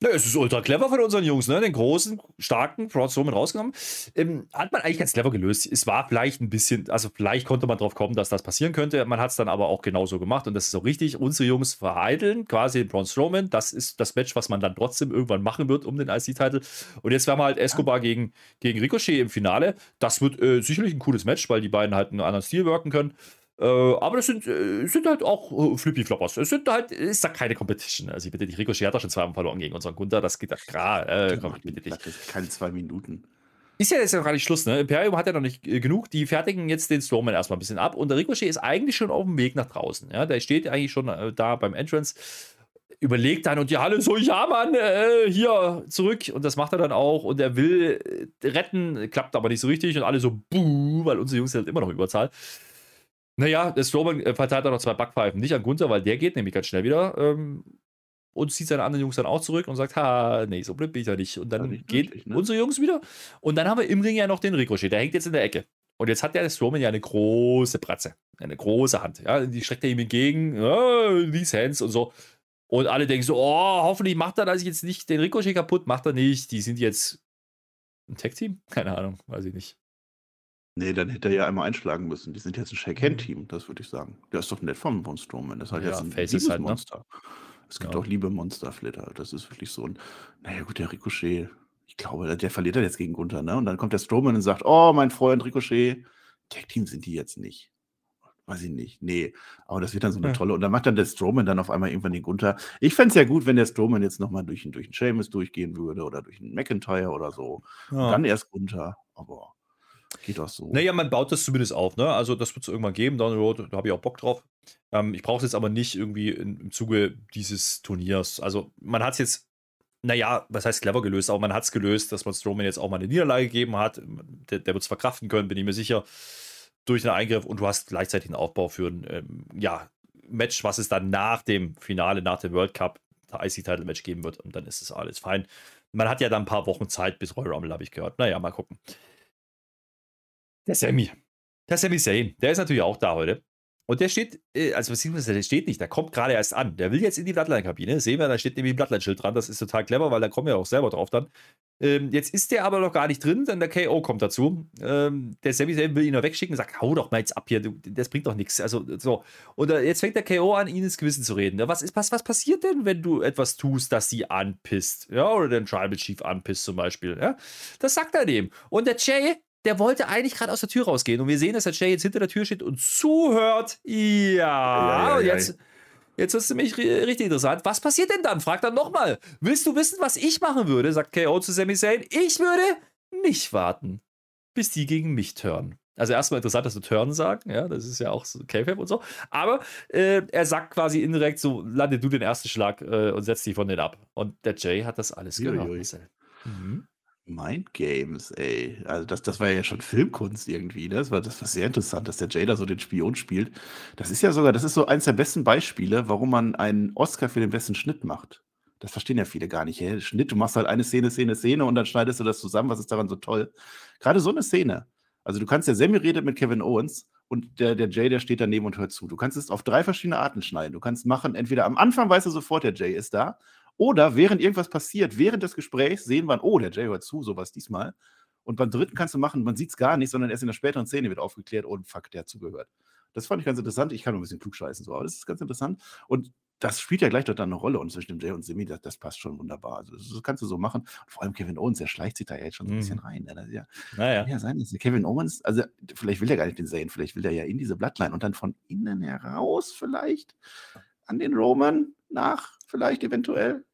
Ja, es ist ultra clever von unseren Jungs, ne? Den großen, starken Broad Strowman rausgenommen. Ähm, hat man eigentlich ganz clever gelöst. Es war vielleicht ein bisschen, also vielleicht konnte man drauf kommen, dass das passieren könnte. Man hat es dann aber auch genauso gemacht und das ist auch richtig. Unsere Jungs vereiteln quasi den Braun Strowman. Das ist das Match, was man dann trotzdem irgendwann machen wird um den IC-Titel. Und jetzt werden wir halt Escobar gegen, gegen Ricochet im Finale. Das wird äh, sicherlich ein cooles Match, weil die beiden halt einen anderen Stil wirken können. Äh, aber das sind, äh, sind halt auch äh, Flippy-Floppers. Es sind halt, ist da keine Competition. Also ich bitte dich, Ricochet hat doch schon zweimal verloren gegen unseren Gunther. Das geht da klar. Äh, komm, ich bitte dich. Keine zwei Minuten. Ist ja jetzt noch gar nicht Schluss, ne? Imperium hat ja noch nicht genug. Die fertigen jetzt den Strowman erstmal ein bisschen ab. Und der Ricochet ist eigentlich schon auf dem Weg nach draußen. Ja? Der steht eigentlich schon da beim Entrance. Überlegt dann und die Halle so, ja, Mann, äh, hier zurück. Und das macht er dann auch. Und er will retten, klappt aber nicht so richtig. Und alle so, buh, weil unsere Jungs sind halt immer noch Überzahl. Naja, der Strowman äh, verteilt auch noch zwei Backpfeifen. Nicht an Gunther, weil der geht nämlich ganz schnell wieder. Ähm, und zieht seine anderen Jungs dann auch zurück und sagt, ha, nee, so blöd bin ich ja nicht. Und dann nicht geht wirklich, ne? unsere Jungs wieder. Und dann haben wir im Ring ja noch den Ricochet. Der hängt jetzt in der Ecke. Und jetzt hat der Strowman ja eine große Bratze. Eine große Hand. Ja, die streckt er ihm entgegen. Oh, these hands und so. Und alle denken so, oh, hoffentlich macht er das jetzt nicht den Ricochet kaputt. Macht er nicht. Die sind jetzt ein Tech-Team? Keine Ahnung, weiß ich nicht. Nee, dann hätte er ja einmal einschlagen müssen. Die sind jetzt ein Shake-Hand-Team, mhm. das würde ich sagen. Der ist doch nett vom Von Strowman. Das ist halt ja, jetzt ein Faces halt, ne? Monster. Es gibt ja. auch liebe Monster-Flitter. Das ist wirklich so ein. Naja, gut, der Ricochet. Ich glaube, der verliert er jetzt gegen Gunther, ne? Und dann kommt der Strowman und sagt: Oh, mein Freund Ricochet. Tag-Team sind die jetzt nicht. Weiß ich nicht. Nee. Aber das wird dann so eine tolle. Und dann macht dann der Strowman dann auf einmal irgendwann den Gunther. Ich fände es ja gut, wenn der Strowman jetzt nochmal durch, durch einen Seamus durchgehen würde oder durch einen McIntyre oder so. Ja. Dann erst Gunther. Aber Geht auch so. Naja, man baut das zumindest auf, ne? Also das wird es irgendwann geben, down the road, da habe ich auch Bock drauf. Ähm, ich brauche es jetzt aber nicht irgendwie in, im Zuge dieses Turniers. Also man hat es jetzt, naja, was heißt clever gelöst, aber man hat es gelöst, dass man Strowman jetzt auch mal eine Niederlage gegeben hat. Der, der wird es verkraften können, bin ich mir sicher, durch einen Eingriff und du hast gleichzeitig einen Aufbau für ein, ähm, ja, Match, was es dann nach dem Finale, nach dem World Cup, IC-Title-Match geben wird und dann ist es alles fein. Man hat ja dann ein paar Wochen Zeit bis Royal Rumble, habe ich gehört. Naja, mal gucken. Der Sammy. Der Sammy Zayn. Der ist natürlich auch da heute. Und der steht, äh, also beziehungsweise der steht nicht, der kommt gerade erst an. Der will jetzt in die Bloodline-Kabine. Sehen wir, da steht nämlich ein Bloodline-Schild dran. Das ist total clever, weil da kommen wir auch selber drauf dann. Ähm, jetzt ist der aber noch gar nicht drin, denn der KO kommt dazu. Ähm, der Sami Zayn will ihn noch wegschicken und sagt, hau doch mal jetzt ab hier, das bringt doch nichts. Also so. Und äh, jetzt fängt der KO an, ihn ins Gewissen zu reden. Was, ist, was, was passiert denn, wenn du etwas tust, das sie anpisst? Ja, oder den Tribal Chief anpisst zum Beispiel. Ja? Das sagt er dem. Und der Jay, der wollte eigentlich gerade aus der Tür rausgehen. Und wir sehen, dass der Jay jetzt hinter der Tür steht und zuhört. Ja, ja, ja, ja und jetzt. Jetzt ist es nämlich richtig interessant. Was passiert denn dann? Fragt dann nochmal. Willst du wissen, was ich machen würde? Sagt KO zu Sami Zayn. Ich würde nicht warten, bis die gegen mich turnen. Also erstmal interessant, dass du Turn sagen, ja, das ist ja auch so K-Fab und so. Aber äh, er sagt quasi indirekt so, lande du den ersten Schlag äh, und setz dich von denen ab. Und der Jay hat das alles gehört. Mhm. Mind Games, ey. Also das, das war ja schon Filmkunst irgendwie. Ne? Das, war, das war sehr interessant, dass der Jay da so den Spion spielt. Das ist ja sogar, das ist so eins der besten Beispiele, warum man einen Oscar für den besten Schnitt macht. Das verstehen ja viele gar nicht. Hey, Schnitt, du machst halt eine Szene, Szene, Szene und dann schneidest du das zusammen. Was ist daran so toll? Gerade so eine Szene. Also du kannst ja, Sammy redet mit Kevin Owens und der, der Jay, der steht daneben und hört zu. Du kannst es auf drei verschiedene Arten schneiden. Du kannst machen, entweder am Anfang weißt du sofort, der Jay ist da oder während irgendwas passiert, während des Gesprächs sehen wir, oh, der Jay hört zu, sowas diesmal. Und beim dritten kannst du machen, man sieht es gar nicht, sondern erst in der späteren Szene wird aufgeklärt, oh, fuck, der hat zugehört. Das fand ich ganz interessant. Ich kann nur ein bisschen klugscheißen, so, aber das ist ganz interessant. Und das spielt ja gleich dort dann eine Rolle. Und zwischen dem Jay und Simi, das, das passt schon wunderbar. Also, das, kannst du so machen. Und vor allem Kevin Owens, der schleicht sich da ja jetzt schon so ein bisschen mhm. rein. Ne? ja, naja. ja sein, dass Kevin Owens, also vielleicht will er gar nicht den Zayn, vielleicht will er ja in diese Bloodline und dann von innen heraus vielleicht an den Roman nach, vielleicht eventuell.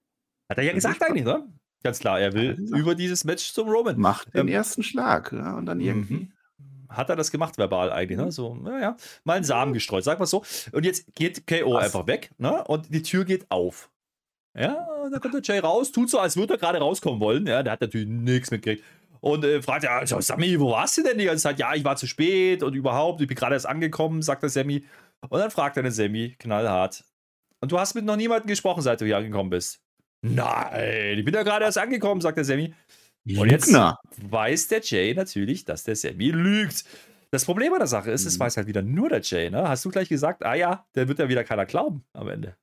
Hat er ja gesagt eigentlich, ne? Ganz klar, er will über dieses Match zum Roman. Macht den ähm, ersten Schlag, ja, und dann irgendwie. Mhm. Hat er das gemacht, verbal eigentlich, ne? Mhm. So, naja, mal einen Samen gestreut, sag mal so. Und jetzt geht KO einfach weg, ne? Und die Tür geht auf. Ja, und dann kommt der Jay raus, tut so, als würde er gerade rauskommen wollen. Ja, der hat natürlich nichts mitgekriegt. Und äh, fragt ja, also, Sammy, wo warst du denn die ganze Zeit? Ja, ich war zu spät und überhaupt, ich bin gerade erst angekommen, sagt der Sammy. Und dann fragt er den Sammy knallhart. Und du hast mit noch niemandem gesprochen, seit du hier angekommen bist. Nein, ich bin ja gerade erst angekommen, sagt der Sammy. Und jetzt weiß der Jay natürlich, dass der Sammy lügt. Das Problem an der Sache ist, es mhm. weiß halt wieder nur der Jay, ne? Hast du gleich gesagt, ah ja, der wird ja wieder keiner glauben am Ende.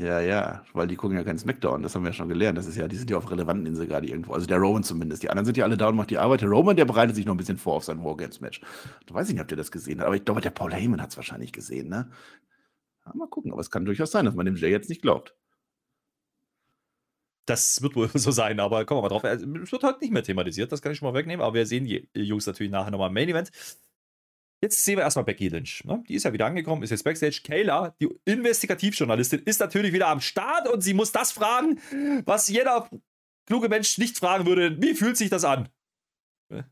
Ja, ja, weil die gucken ja keinen Smackdown, das haben wir ja schon gelernt. Das ist ja, die sind ja auf relevanten Insel gerade irgendwo. Also der Roman zumindest. Die anderen sind ja alle da und macht die Arbeit. Der Roman, der bereitet sich noch ein bisschen vor auf sein Wargames-Match. Du weißt nicht, ob der das gesehen hat, aber ich glaube, der Paul Heyman hat es wahrscheinlich gesehen, ne? Ja, mal gucken, aber es kann durchaus sein, dass man dem Jay jetzt nicht glaubt. Das wird wohl so sein, aber kommen wir mal drauf. Also, es wird heute nicht mehr thematisiert, das kann ich schon mal wegnehmen, aber wir sehen die Jungs natürlich nachher nochmal im Main Event. Jetzt sehen wir erstmal Becky Lynch. Ne? Die ist ja wieder angekommen, ist jetzt Backstage. Kayla, die Investigativjournalistin, ist natürlich wieder am Start und sie muss das fragen, was jeder kluge Mensch nicht fragen würde. Wie fühlt sich das an? Äh,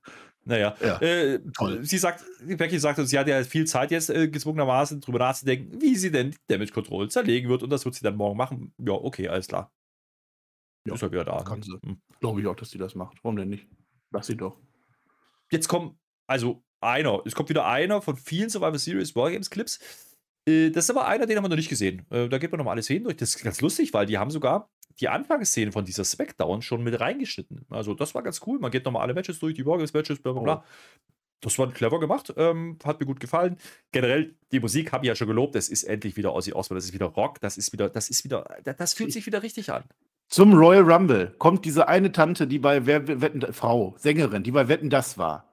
naja, ja, äh, sie sagt, Becky sagt uns, sie hat ja viel Zeit jetzt äh, gezwungenermaßen drüber nachzudenken, wie sie denn Damage Control zerlegen wird und das wird sie dann morgen machen. Ja, okay, alles klar. Ja, ist er wieder da. Kann sie. Hm. Glaube ich auch, dass sie das macht. Warum denn nicht? Lass sie doch. Jetzt kommt, also einer, es kommt wieder einer von vielen Survivor Series Wargames Clips. Äh, das ist aber einer, den haben wir noch nicht gesehen. Äh, da geht man nochmal alles hin durch. Das ist ganz lustig, weil die haben sogar die Anfangsszene von dieser Smackdown schon mit reingeschnitten. Also das war ganz cool. Man geht nochmal alle Matches durch, die Wargames-Matches, bla bla bla. Oh. Das war clever gemacht, ähm, hat mir gut gefallen. Generell, die Musik habe ich ja schon gelobt, es ist endlich wieder Ozzy Osbourne, das ist wieder Rock, das ist wieder, das ist wieder, das fühlt sich wieder richtig an. Zum Royal Rumble kommt diese eine Tante, die bei Wer, Wetten, Frau, Sängerin, die bei Wetten das war,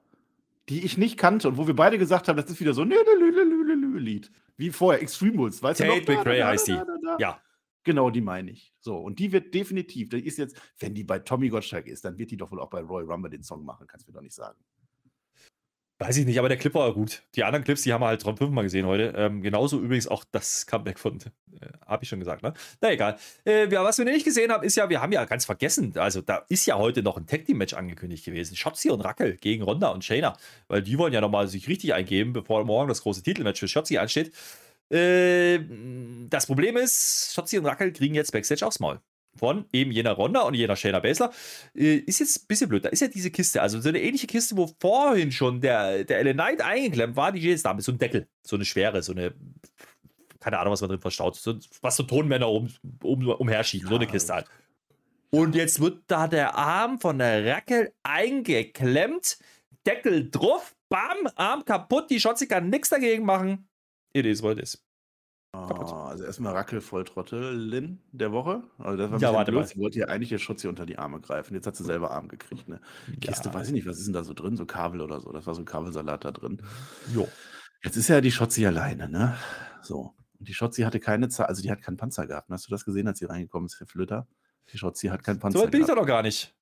die ich nicht kannte und wo wir beide gesagt haben, das ist wieder so ein Lied. Wie vorher, Extreme Rules, weißt Tate du noch? McRae heißt die. Ja. Genau, die meine ich. So, und die wird definitiv, die ist jetzt, wenn die bei Tommy Gottschalk ist, dann wird die doch wohl auch bei Royal Rumble den Song machen, kannst du mir doch nicht sagen. Weiß ich nicht, aber der Clip war gut. Die anderen Clips, die haben wir halt fünfmal gesehen heute. Ähm, genauso übrigens auch das Comeback von, äh, habe ich schon gesagt, ne? Na egal. Äh, ja, was wir nicht gesehen haben, ist ja, wir haben ja ganz vergessen, also da ist ja heute noch ein Tag Team Match angekündigt gewesen. Shotzi und Rackel gegen Ronda und Shayna, weil die wollen ja nochmal sich richtig eingeben, bevor morgen das große Titelmatch für Shotzi ansteht. Äh, das Problem ist, Shotzi und Rackel kriegen jetzt Backstage aufs Maul von eben jener Ronda und jener Shayna Baszler, äh, ist jetzt ein bisschen blöd. Da ist ja diese Kiste, also so eine ähnliche Kiste, wo vorhin schon der, der Ellen Knight eingeklemmt war, die steht jetzt da mit so einem Deckel, so eine schwere, so eine, keine Ahnung, was man drin verstaut, so, was so Tonmänner um, um, umherschieben, ja. so eine Kiste halt. Und jetzt wird da der Arm von der Rackel eingeklemmt, Deckel drauf, bam, Arm kaputt, die Schotzi kann nichts dagegen machen. It is what it is. Oh, also erstmal Rackel Volltrottelin der Woche. Also das war ja, warte blöd. mal. Sie wollte ja eigentlich ihr Schutz unter die Arme greifen. Jetzt hat sie selber Arm gekriegt. Ne? Kiste, ja. weiß ich nicht, was ist denn da so drin? So Kabel oder so. Das war so ein Kabelsalat da drin. Jo. Jetzt ist ja die Schotzi alleine, ne? So. Und die Schotzi hatte keine Zahl, also die hat keinen Panzer gehabt. Hast du das gesehen, als sie reingekommen ist, Herr Flöter? Die Schotzi hat keinen Panzer. So weit bin ich da noch gar nicht.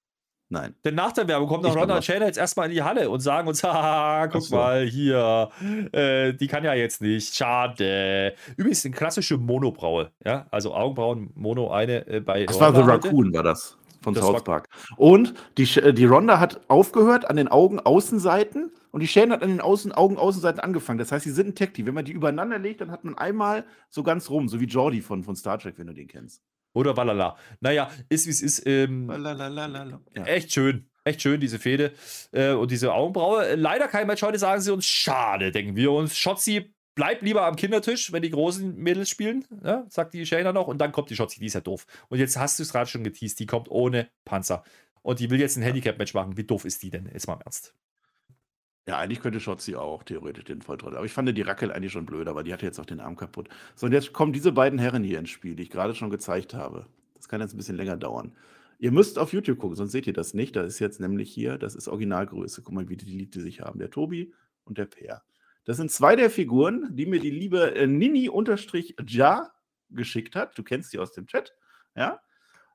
Nein. Denn nach der Werbung kommt noch Ronda und Shayna jetzt erstmal in die Halle und sagen uns, haha, guck so. mal hier, äh, die kann ja jetzt nicht, schade. Übrigens eine klassische Monobraue, ja, also Augenbrauen, Mono, eine äh, bei Das war The Ronda. Raccoon, war das. Von Das South Park. Und die, äh, die Ronda hat aufgehört an den Augenaußenseiten und die Shane hat an den Außen, Augenaußenseiten angefangen. Das heißt, sie sind ein Tag-Team. Wenn man die übereinander legt, dann hat man einmal so ganz rum, so wie Jordi von, von Star Trek, wenn du den kennst. Oder Walala. Naja, ist wie es ist. Ähm, Ja. Echt schön. Echt schön, diese Fehde äh, und diese Augenbraue. Äh, Leider kein Match heute, sagen sie uns. Schade, denken wir uns. Shotzi bleibt lieber am Kindertisch, wenn die großen Mädels spielen, ja, sagt die Shayna noch. Und dann kommt die Shotzi, die ist ja doof. Und jetzt hast du es gerade schon geteased, die kommt ohne Panzer. Und die will jetzt ein Handicap-Match machen. Wie doof ist die denn? Jetzt mal im Ernst. Ja, eigentlich könnte Schotzi auch theoretisch den Volltrottel. Aber ich fand die Rackel eigentlich schon blöd, aber die hatte jetzt auch den Arm kaputt. So, und jetzt kommen diese beiden Herren hier ins Spiel, die ich gerade schon gezeigt habe. Das kann jetzt ein bisschen länger dauern. Ihr müsst auf YouTube gucken, sonst seht ihr das nicht. Da ist jetzt nämlich hier, das ist Originalgröße. Guck mal, wie die lieb die sich haben. Der Tobi und der Peer. Das sind zwei der Figuren, die mir die liebe äh, Nini-Ja geschickt hat. Du kennst die aus dem Chat. Ja.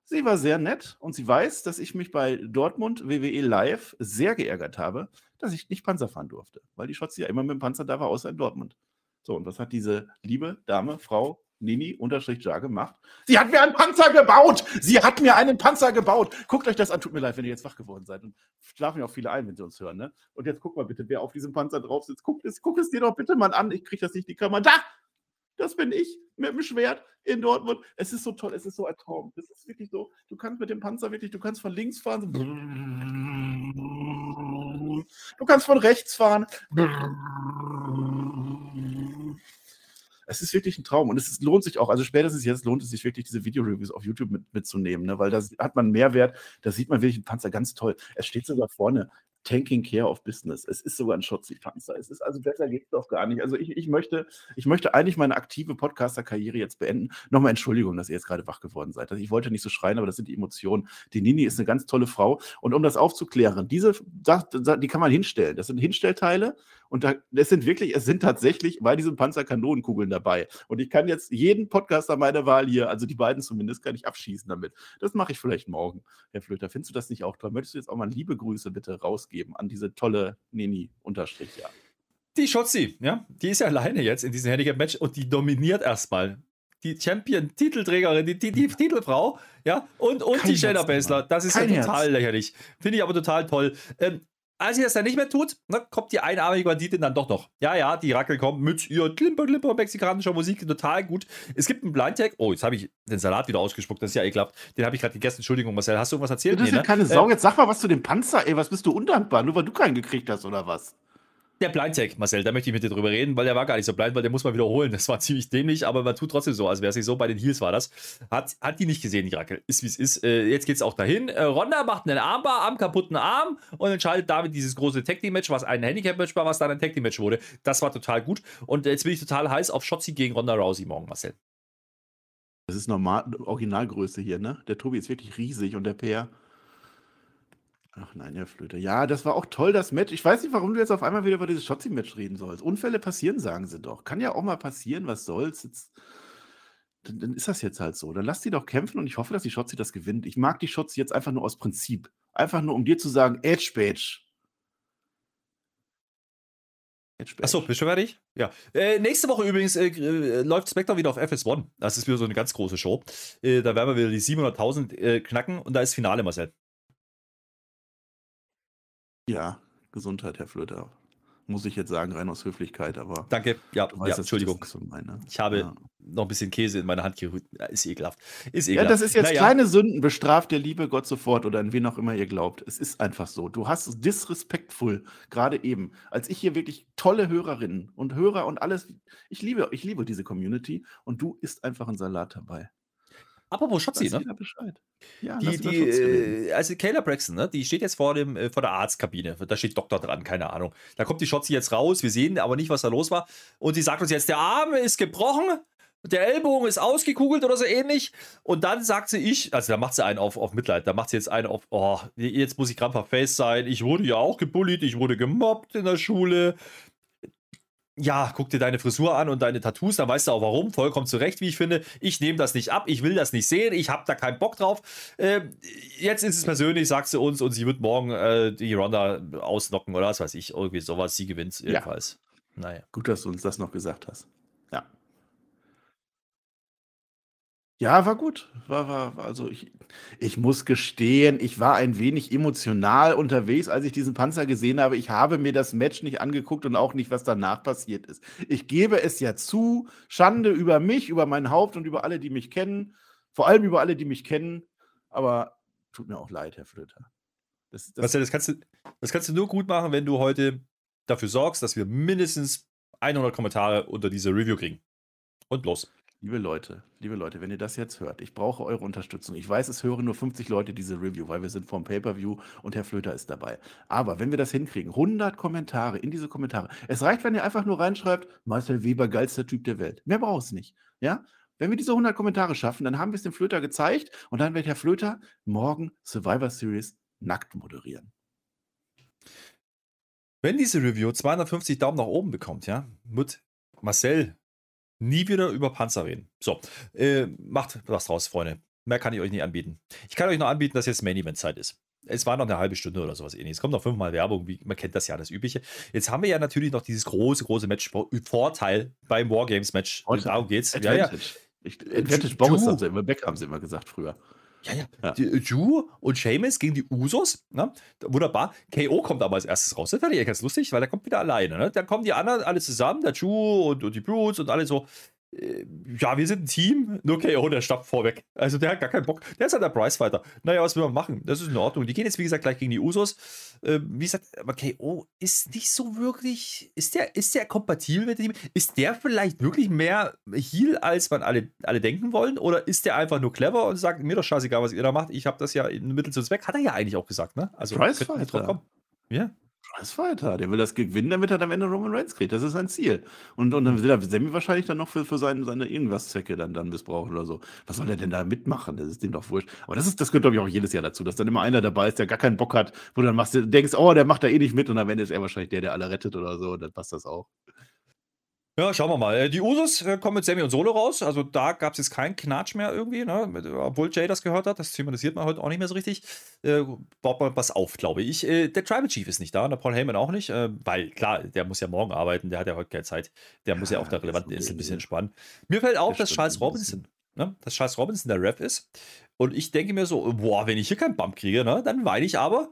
Sie war sehr nett und sie weiß, dass ich mich bei Dortmund WWE Live sehr geärgert habe, dass ich nicht Panzer fahren durfte, weil die Schotzi ja immer mit dem Panzer da war, außer in Dortmund. So, und was hat diese liebe Dame, Frau Nini unterstrich Ja gemacht? Sie hat mir einen Panzer gebaut! Sie hat mir einen Panzer gebaut! Guckt euch das an, tut mir leid, wenn ihr jetzt wach geworden seid. Und schlafen ja auch viele ein, wenn sie uns hören, ne? Und jetzt guck mal bitte, wer auf diesem Panzer drauf sitzt. Guck es, guck es dir doch bitte mal an. Ich krieg das nicht die Kamera. Da! Das bin ich mit dem Schwert in Dortmund. Es ist so toll, es ist so ein Traum. Es ist wirklich so, du kannst mit dem Panzer wirklich, du kannst von links fahren. Du kannst von rechts fahren. Es ist wirklich ein Traum und es ist, lohnt sich auch, also spätestens jetzt lohnt es sich wirklich, diese Videoreviews auf YouTube mit, mitzunehmen, ne? weil da hat man Mehrwert, da sieht man wirklich einen Panzer ganz toll. Es steht sogar vorne, Tanking Care of Business. Es ist sogar ein Schotzi-Panzer. Es ist also besser geht es doch gar nicht. Also ich, ich, möchte, ich möchte eigentlich meine aktive Podcaster-Karriere jetzt beenden. Nochmal Entschuldigung, dass ihr jetzt gerade wach geworden seid. Also ich wollte nicht so schreien, aber das sind die Emotionen. Die Nini ist eine ganz tolle Frau. Und um das aufzuklären, diese, die kann man hinstellen. Das sind Hinstellteile und da, es sind wirklich, es sind tatsächlich bei diesem Panzer Kanonenkugeln dabei. Und ich kann jetzt jeden Podcaster meiner Wahl hier, also die beiden zumindest, kann ich abschießen damit. Das mache ich vielleicht morgen. Herr Flöter, findest du das nicht auch toll? Möchtest du jetzt auch mal liebe Grüße bitte rausgeben an diese tolle Nini unterstrich, ja. Die Shotzi, ja, die ist ja alleine jetzt in diesem Handicap-Match und die dominiert erstmal. Die Champion-Titelträgerin, die, die, die Titelfrau, ja, und, und Kein die Shayna Baszler. Das ist Kein ja total Herz. lächerlich. Finde ich aber total toll. Ähm, als sie das dann nicht mehr tut, ne, kommt die einarmige Banditin dann doch noch. Ja, ja, die Rackel kommt mit ihr Klimper, Klimper, mexikanischer Musik, total gut. Es gibt einen Blind-Tag. Oh, jetzt habe ich den Salat wieder ausgespuckt, das ist ja ekelhaft. Den habe ich gerade gegessen. Entschuldigung, Marcel, hast du irgendwas erzählt? Das ist Nee, ne? keine Sau. Äh, Jetzt sag mal was zu dem Panzer, ey. Was bist du undankbar? Nur weil du keinen gekriegt hast, oder was? Der Blind-Tag, Marcel, da möchte ich mit dir drüber reden, weil der war gar nicht so blind, weil der muss man wiederholen. Das war ziemlich dämlich, aber man tut trotzdem so, als wäre es nicht so. Bei den Heels war das. Hat, hat die nicht gesehen, die Rackel. Ist wie es ist. Äh, jetzt geht's auch dahin. Äh, Ronda macht einen Armbar am kaputten Arm und entscheidet damit dieses große Tag Team Match, was ein Handicap-Match war, was dann ein Tag Team Match wurde. Das war total gut. Und jetzt bin ich total heiß auf Shotzi gegen Ronda Rousey morgen, Marcel. Das ist normal, Originalgröße hier, ne? Der Tobi ist wirklich riesig und der Peer. Ach nein, Herr Flöter. Ja, das war auch toll, das Match. Ich weiß nicht, warum du jetzt auf einmal wieder über dieses Schotzi-Match reden sollst. Unfälle passieren, sagen sie doch. Kann ja auch mal passieren, was soll's. Jetzt, dann, dann ist das jetzt halt so. Dann lass die doch kämpfen und ich hoffe, dass die Schotzi das gewinnt. Ich mag die Schotzi jetzt einfach nur aus Prinzip. Einfach nur, um dir zu sagen, Edge Badge. Achso, bist du fertig? Ja. Äh, nächste Woche übrigens äh, äh, läuft SmackDown wieder auf FS1. Das ist wieder so eine ganz große Show. Äh, da werden wir wieder die 700.000 äh, knacken und da ist Finale, Marcel. Ja, Gesundheit, Herr Flöter. Muss ich jetzt sagen, rein aus Höflichkeit, aber. Danke. Ja, ja weißt, ich Entschuldigung. So meine. Ich habe Ja. noch ein bisschen Käse in meiner Hand gerührt. Ja, Ist ekelhaft. Ist Ja, ekelhaft. das ist jetzt Naja, kleine Sünden, bestraft der liebe Gott sofort oder an wen auch immer ihr glaubt. Es ist einfach so. Du hast es disrespektvoll, gerade eben, als ich hier wirklich tolle Hörerinnen und Hörer und alles, ich liebe, ich liebe diese Community und du isst einfach einen Salat dabei. Apropos Schotzi, ne? Ja, Die, die, äh, also Kayla Braxton, ne, die steht jetzt vor, dem, äh, vor der Arztkabine. Da steht Doktor dran, keine Ahnung. Da kommt die Schotzi jetzt raus, wir sehen aber nicht, was da los war. Und sie sagt uns jetzt, der Arm ist gebrochen, der Ellbogen ist ausgekugelt oder so ähnlich. Und dann sagt sie, ich, also da macht sie einen auf, auf Mitleid, da macht sie jetzt einen auf, oh, jetzt muss ich krampfhaft face sein. Ich wurde ja auch gebullied, ich wurde gemobbt in der Schule. Ja, guck dir deine Frisur an und deine Tattoos, dann weißt du auch warum. Vollkommen zurecht, wie ich finde. Ich nehme das nicht ab, ich will das nicht sehen, ich habe da keinen Bock drauf. Äh, jetzt ist es persönlich, sagt sie uns, und sie wird morgen äh, die Ronda ausnocken oder was weiß ich, irgendwie sowas. Sie gewinnt jedenfalls. Ja. Naja. Gut, dass du uns das noch gesagt hast. Ja. War gut. War, war, also ich, ich muss gestehen, ich war ein wenig emotional unterwegs, als ich diesen Panzer gesehen habe. Ich habe mir das Match nicht angeguckt und auch nicht, was danach passiert ist. Ich gebe es ja zu, Schande über mich, über mein Haupt und über alle, die mich kennen. Vor allem über alle, die mich kennen. Aber tut mir auch leid, Herr Flöter. Das, das, das, kannst du, das kannst du nur gut machen, wenn du heute dafür sorgst, dass wir mindestens 100 Kommentare unter diese Review kriegen. Und bloß. Liebe Leute, liebe Leute, wenn ihr das jetzt hört, ich brauche eure Unterstützung. Ich weiß, es hören nur 50 Leute diese Review, weil wir sind vom Pay-Per-View und Herr Flöter ist dabei. Aber wenn wir das hinkriegen, 100 Kommentare in diese Kommentare. Es reicht, wenn ihr einfach nur reinschreibt, Marcel Weber, geilster Typ der Welt. Mehr braucht es nicht. Ja? Wenn wir diese 100 Kommentare schaffen, dann haben wir es dem Flöter gezeigt und dann wird Herr Flöter morgen Survivor Series nackt moderieren. Wenn diese Review 250 Daumen nach oben bekommt, ja, wird Marcel nie wieder über Panzer reden. So, äh, macht was draus, Freunde. Mehr kann ich euch nicht anbieten. Ich kann euch noch anbieten, dass jetzt Main Event Zeit ist. Es war noch eine halbe Stunde oder sowas ähnliches. Es kommt noch fünfmal Werbung, wie, man kennt das ja, das Übliche. Jetzt haben wir ja natürlich noch dieses große, große Match Vorteil beim Wargames-Match. Darum geht's. Advantage. Ja, ja. Ich, Advantage Boris haben sie immer, Beck haben sie immer gesagt früher. Ja, ja. ja. Die, äh, Ju und Seamus gegen die Usos. Ne? Wunderbar. KO kommt aber als erstes raus. Das fand ich ganz lustig, weil er kommt wieder alleine. Ne? Dann kommen die anderen alle zusammen, der Ju und, und die Brutes und alle so. Äh, ja, wir sind ein Team, nur KO, der stappt vorweg. Also der hat gar keinen Bock. Der ist halt der Pricefighter. Naja, was will man machen? Das ist in Ordnung. Die gehen jetzt, wie gesagt, gleich gegen die Usos. Äh, wie gesagt, aber KO ist nicht so wirklich. Ist der, ist der kompatibel mit dem? Ist der vielleicht wirklich mehr Heal, als man alle, alle denken wollen? Oder ist der einfach nur clever und sagt, mir doch scheißegal, was ihr da macht? Ich habe das ja in Mittel zum Zweck. Hat er ja eigentlich auch gesagt, ne? Also, Pricefighter. Ja. Pricefighter, der will das gewinnen, damit er am Ende Roman Reigns kriegt. Das ist sein Ziel. Und, und dann will er Sammy wahrscheinlich dann noch für, für seine, seine irgendwas-Zwecke dann, dann missbrauchen oder so. Was soll er denn da mitmachen? Das ist dem doch wurscht. Aber das, ist, das gehört, glaube ich, auch jedes Jahr dazu, dass dann immer einer dabei ist, der gar keinen Bock hat, wo du dann machst, denkst, oh, der macht da eh nicht mit und am Ende ist er wahrscheinlich der, der alle rettet oder so. Und dann passt das auch. Ja, schauen wir mal. Äh, die Usos äh, kommen mit Sammy und Solo raus. Also da gab es jetzt keinen Knatsch mehr irgendwie, ne? obwohl Jay das gehört hat. Das thematisiert man heute auch nicht mehr so richtig. Äh, baut man was auf, glaube ich. Äh, der Tribal Chief ist nicht da, der Paul Heyman auch nicht. Äh, weil klar, der muss ja morgen arbeiten, der hat ja heute keine Zeit. Der ja, muss ja auf der relevanten Insel ein bisschen entspannen. Mir fällt auf, dass Charles Robinson, ne? dass Charles Robinson der Ref ist. Und ich denke mir so, boah, wenn ich hier keinen Bump kriege, ne? dann weine ich aber.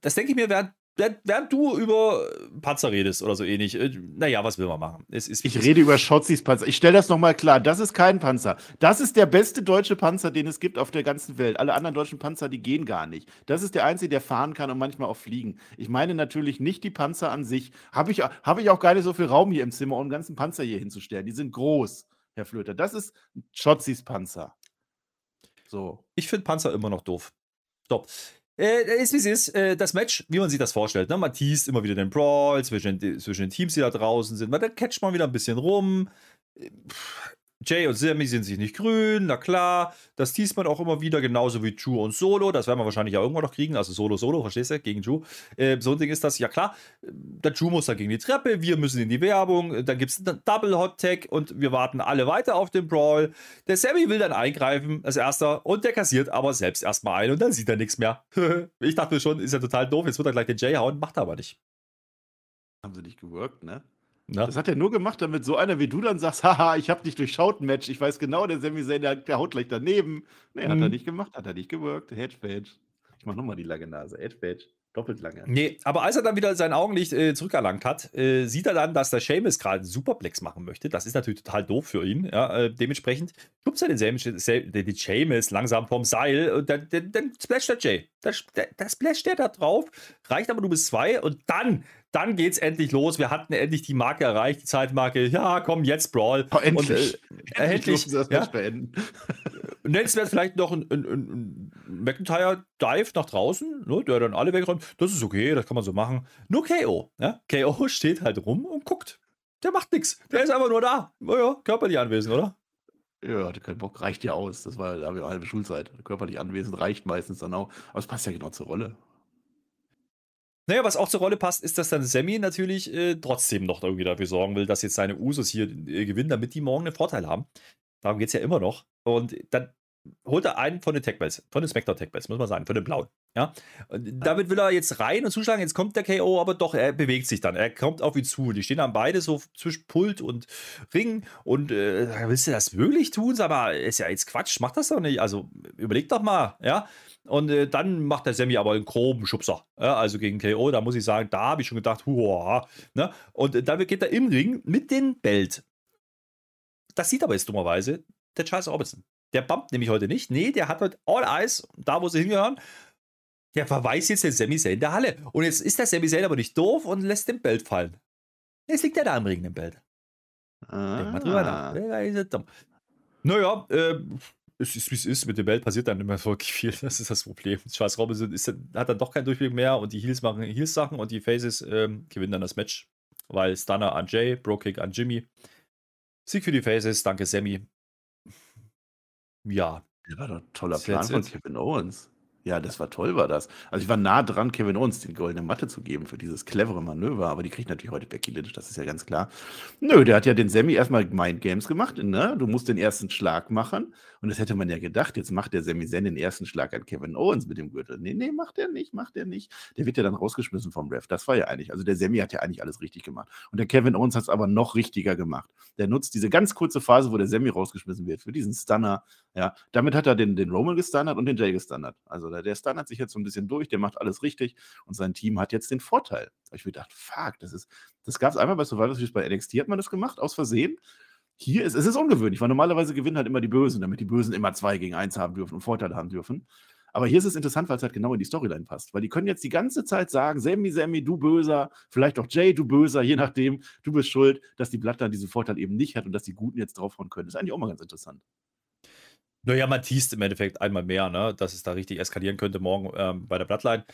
Das denke ich mir während während du über Panzer redest oder so ähnlich, äh, naja, was will man machen? Es ist, ich rede über Schotzis Panzer. Ich stelle das nochmal klar. Das ist kein Panzer. Das ist der beste deutsche Panzer, den es gibt auf der ganzen Welt. Alle anderen deutschen Panzer, die gehen gar nicht. Das ist der einzige, der fahren kann und manchmal auch fliegen. Ich meine natürlich nicht die Panzer an sich. Habe ich, hab ich auch gar nicht so viel Raum hier im Zimmer, um einen ganzen Panzer hier hinzustellen. Die sind groß, Herr Flöter. Das ist Schotzis Panzer. So. Ich finde Panzer immer noch doof. Stopp. Äh, ist wie es ist. Äh, das Match, wie man sich das vorstellt. Ne? Man teast immer wieder den Brawl zwischen, zwischen den Teams, die da draußen sind. Da catcht man wieder ein bisschen rum. Äh, Jay und Sammy sind sich nicht grün, na klar. Das teast man auch immer wieder, genauso wie Ju und Solo. Das werden wir wahrscheinlich ja irgendwann noch kriegen. Also Solo, Solo, verstehst du? Gegen Ju. Äh, so ein Ding ist das, ja klar. Der Ju muss da gegen die Treppe, wir müssen in die Werbung. Dann gibt es einen Double Hot Tag und wir warten alle weiter auf den Brawl. Der Sammy will dann eingreifen als erster und der kassiert aber selbst erstmal ein und dann sieht er nichts mehr. ich dachte schon, ist ja total doof. Jetzt wird er gleich den Jay hauen, macht er aber nicht. Haben sie nicht gewirkt, ne? Na? Das hat er nur gemacht, damit so einer wie du dann sagst, haha, ich habe dich durchschaut, Match. Ich weiß genau, der Sami Zayn, der, der haut gleich daneben. Nee, mhm. hat er mhm. nicht gemacht, hat er nicht gewirkt. Hedgepage. Ich mach nochmal die lange Nase. Hedgepage. Doppelt lange. Nee, aber als er dann wieder sein Augenlicht äh, zurückerlangt hat, äh, sieht er dann, dass der Seamus gerade einen Superplex machen möchte. Das ist natürlich total doof für ihn. Ja, äh, dementsprechend schubst er den, Seamus, den Seamus langsam vom Seil und dann, dann, dann splasht der Jay. Das, das splasht der da drauf, reicht aber nur bis zwei und dann dann geht's endlich los. Wir hatten endlich die Marke erreicht, die Zeitmarke. Ja, komm, jetzt Brawl. Oh, endlich. Und, äh, endlich. endlich das ja. beenden. Nennenswert vielleicht noch ein, ein, ein McIntyre-Dive nach draußen, ne, der dann alle wegräumt. Das ist okay, das kann man so machen. Nur KO. Ja? KO steht halt rum und guckt. Der macht nichts. Der ist einfach nur da. Naja, körperlich anwesend, oder? Ja, hatte keinen Bock, reicht ja aus. Das war da wir eine halbe Schulzeit. Körperlich anwesend reicht meistens dann auch. Aber es passt ja genau zur Rolle. Naja, was auch zur Rolle passt, ist, dass dann Sammy natürlich äh, trotzdem noch irgendwie dafür sorgen will, dass jetzt seine Usos hier äh, gewinnen, damit die morgen einen Vorteil haben. Darum geht es ja immer noch. Und dann holt er einen von den Tech Bells, von den Spectre Tech Bells, muss man sagen, von den blauen. Ja? Und damit will er jetzt rein und zuschlagen. Jetzt kommt der KO, aber doch, er bewegt sich dann. Er kommt auf ihn zu. Die stehen dann beide so zwischen Pult und Ring. Und äh, willst du das wirklich tun? Sag mal, ist ja jetzt Quatsch, mach das doch nicht. Also überleg doch mal, ja. Und äh, dann macht der Sammy aber einen groben Schubser. Ja? also gegen KO. Da muss ich sagen, da habe ich schon gedacht, huah. Ne? Und äh, dann geht er im Ring mit den Belt. Das sieht aber jetzt dummerweise der Charles Robinson. Der bumpt nämlich heute nicht. Nee, der hat heute All Eyes, da wo sie hingehören. Der verweist jetzt den Sami Zayn in der Halle. Und jetzt ist der Sami Zayn aber nicht doof und lässt den Belt fallen. Jetzt liegt er da im Ring, im Belt. Ah. Denk mal drüber nach. Ah. Naja, äh, es ist wie es ist. Mit dem Belt passiert dann immer wirklich viel. Das ist das Problem. Charles Robinson ist, hat dann doch keinen Durchblick mehr und die Heels machen Heels-Sachen und die Faces ähm, gewinnen dann das Match. Weil Stunner an Jay, Bro-Kick an Jimmy. Sieg für die Faces, danke Sammy. Ja. Der war doch ein toller Plan von Kevin Owens. Ja, das war toll, war das. Also ich war nah dran, Kevin Owens die goldene Matte zu geben für dieses clevere Manöver, aber die kriegt natürlich heute Becky Lynch, das ist ja ganz klar. Nö, der hat ja den Sammy erstmal Mind Games gemacht, ne? Du musst den ersten Schlag machen und das hätte man ja gedacht, jetzt macht der Sammy Zen den ersten Schlag an Kevin Owens mit dem Gürtel. Nee, nee, macht er nicht, macht er nicht. Der wird ja dann rausgeschmissen vom Ref. Das war ja eigentlich, also der Sammy hat ja eigentlich alles richtig gemacht. Und der Kevin Owens hat es aber noch richtiger gemacht. Der nutzt diese ganz kurze Phase, wo der Sammy rausgeschmissen wird, für diesen Stunner. Ja, damit hat er den, den Roman gestunnert und den Jay gestunnert. Also der, der stunnert sich jetzt so ein bisschen durch, der macht alles richtig und sein Team hat jetzt den Vorteil. Da ich mir gedacht, fuck, das ist, das gab es einmal bei Survivor Series bei NXT hat man das gemacht, aus Versehen. Hier ist es ist ungewöhnlich, weil normalerweise gewinnen halt immer die Bösen, damit die Bösen immer zwei gegen eins haben dürfen und Vorteile haben dürfen. Aber hier ist es interessant, weil es halt genau in die Storyline passt. Weil die können jetzt die ganze Zeit sagen, Sammy, Sammy, du Böser, vielleicht auch Jay, du Böser, je nachdem, du bist schuld, dass die Bloodline diesen Vorteil eben nicht hat und dass die Guten jetzt draufhauen können. Das ist eigentlich auch mal ganz interessant. Naja, man teast im Endeffekt einmal mehr, ne? dass es da richtig eskalieren könnte morgen ähm, bei der Bloodline.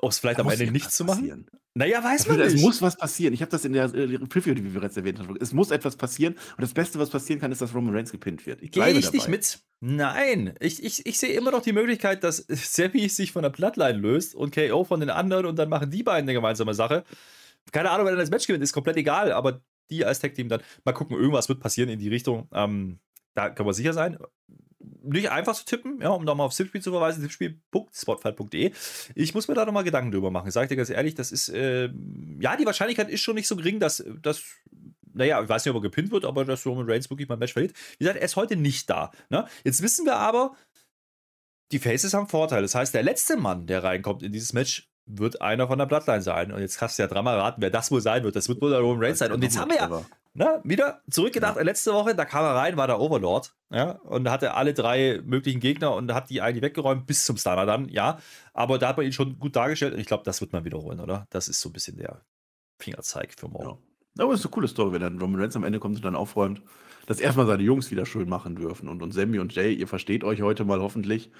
Ob es vielleicht da am Ende nichts zu machen? Naja, weiß man nicht. Es muss was passieren. Ich habe das in der äh, Preview, die wir bereits erwähnt haben. Es muss etwas passieren. Und das Beste, was passieren kann, ist, dass Roman Reigns gepinnt wird. Ich Gehe ich dabei. nicht mit? Nein. Ich, ich, ich sehe immer noch die Möglichkeit, dass Sammy sich von der Bloodline löst und KO von den anderen und dann machen die beiden eine gemeinsame Sache. Keine Ahnung, wer dann das Match gewinnt, ist komplett egal. Aber die als Tag-Team dann mal gucken, irgendwas wird passieren in die Richtung. Ähm, da kann man sicher sein nicht einfach zu tippen, ja, um nochmal auf Tippspiel zu verweisen, tippspiel.spotfight.de. Ich muss mir da nochmal Gedanken drüber machen. Ich sage dir ganz ehrlich, das ist, äh, ja, die Wahrscheinlichkeit ist schon nicht so gering, dass, dass naja, ich weiß nicht, ob er gepinnt wird, aber dass Roman Reigns wirklich mal ein Match verliert. Wie gesagt, er ist heute nicht da. Ne? Jetzt wissen wir aber, die Faces haben Vorteil. Das heißt, der letzte Mann, der reinkommt in dieses Match, wird einer von der Bloodline sein. Und jetzt kannst du ja dreimal raten, wer das wohl sein wird. Das wird wohl der Roman Reigns sein. Und jetzt haben wir ja, na, wieder zurückgedacht, ja. letzte Woche, da kam er rein, war der Overlord, ja, und hatte alle drei möglichen Gegner und hat die eigentlich weggeräumt, bis zum Stunner dann, ja. Aber da hat man ihn schon gut dargestellt und ich glaube, das wird man wiederholen, oder? Das ist so ein bisschen der Fingerzeig für morgen. Ja. Aber es ist eine coole Story, wenn dann Roman Reigns am Ende kommt und dann aufräumt, dass erstmal seine Jungs wieder schön machen dürfen und, und Sammy und Jay, ihr versteht euch heute mal hoffentlich.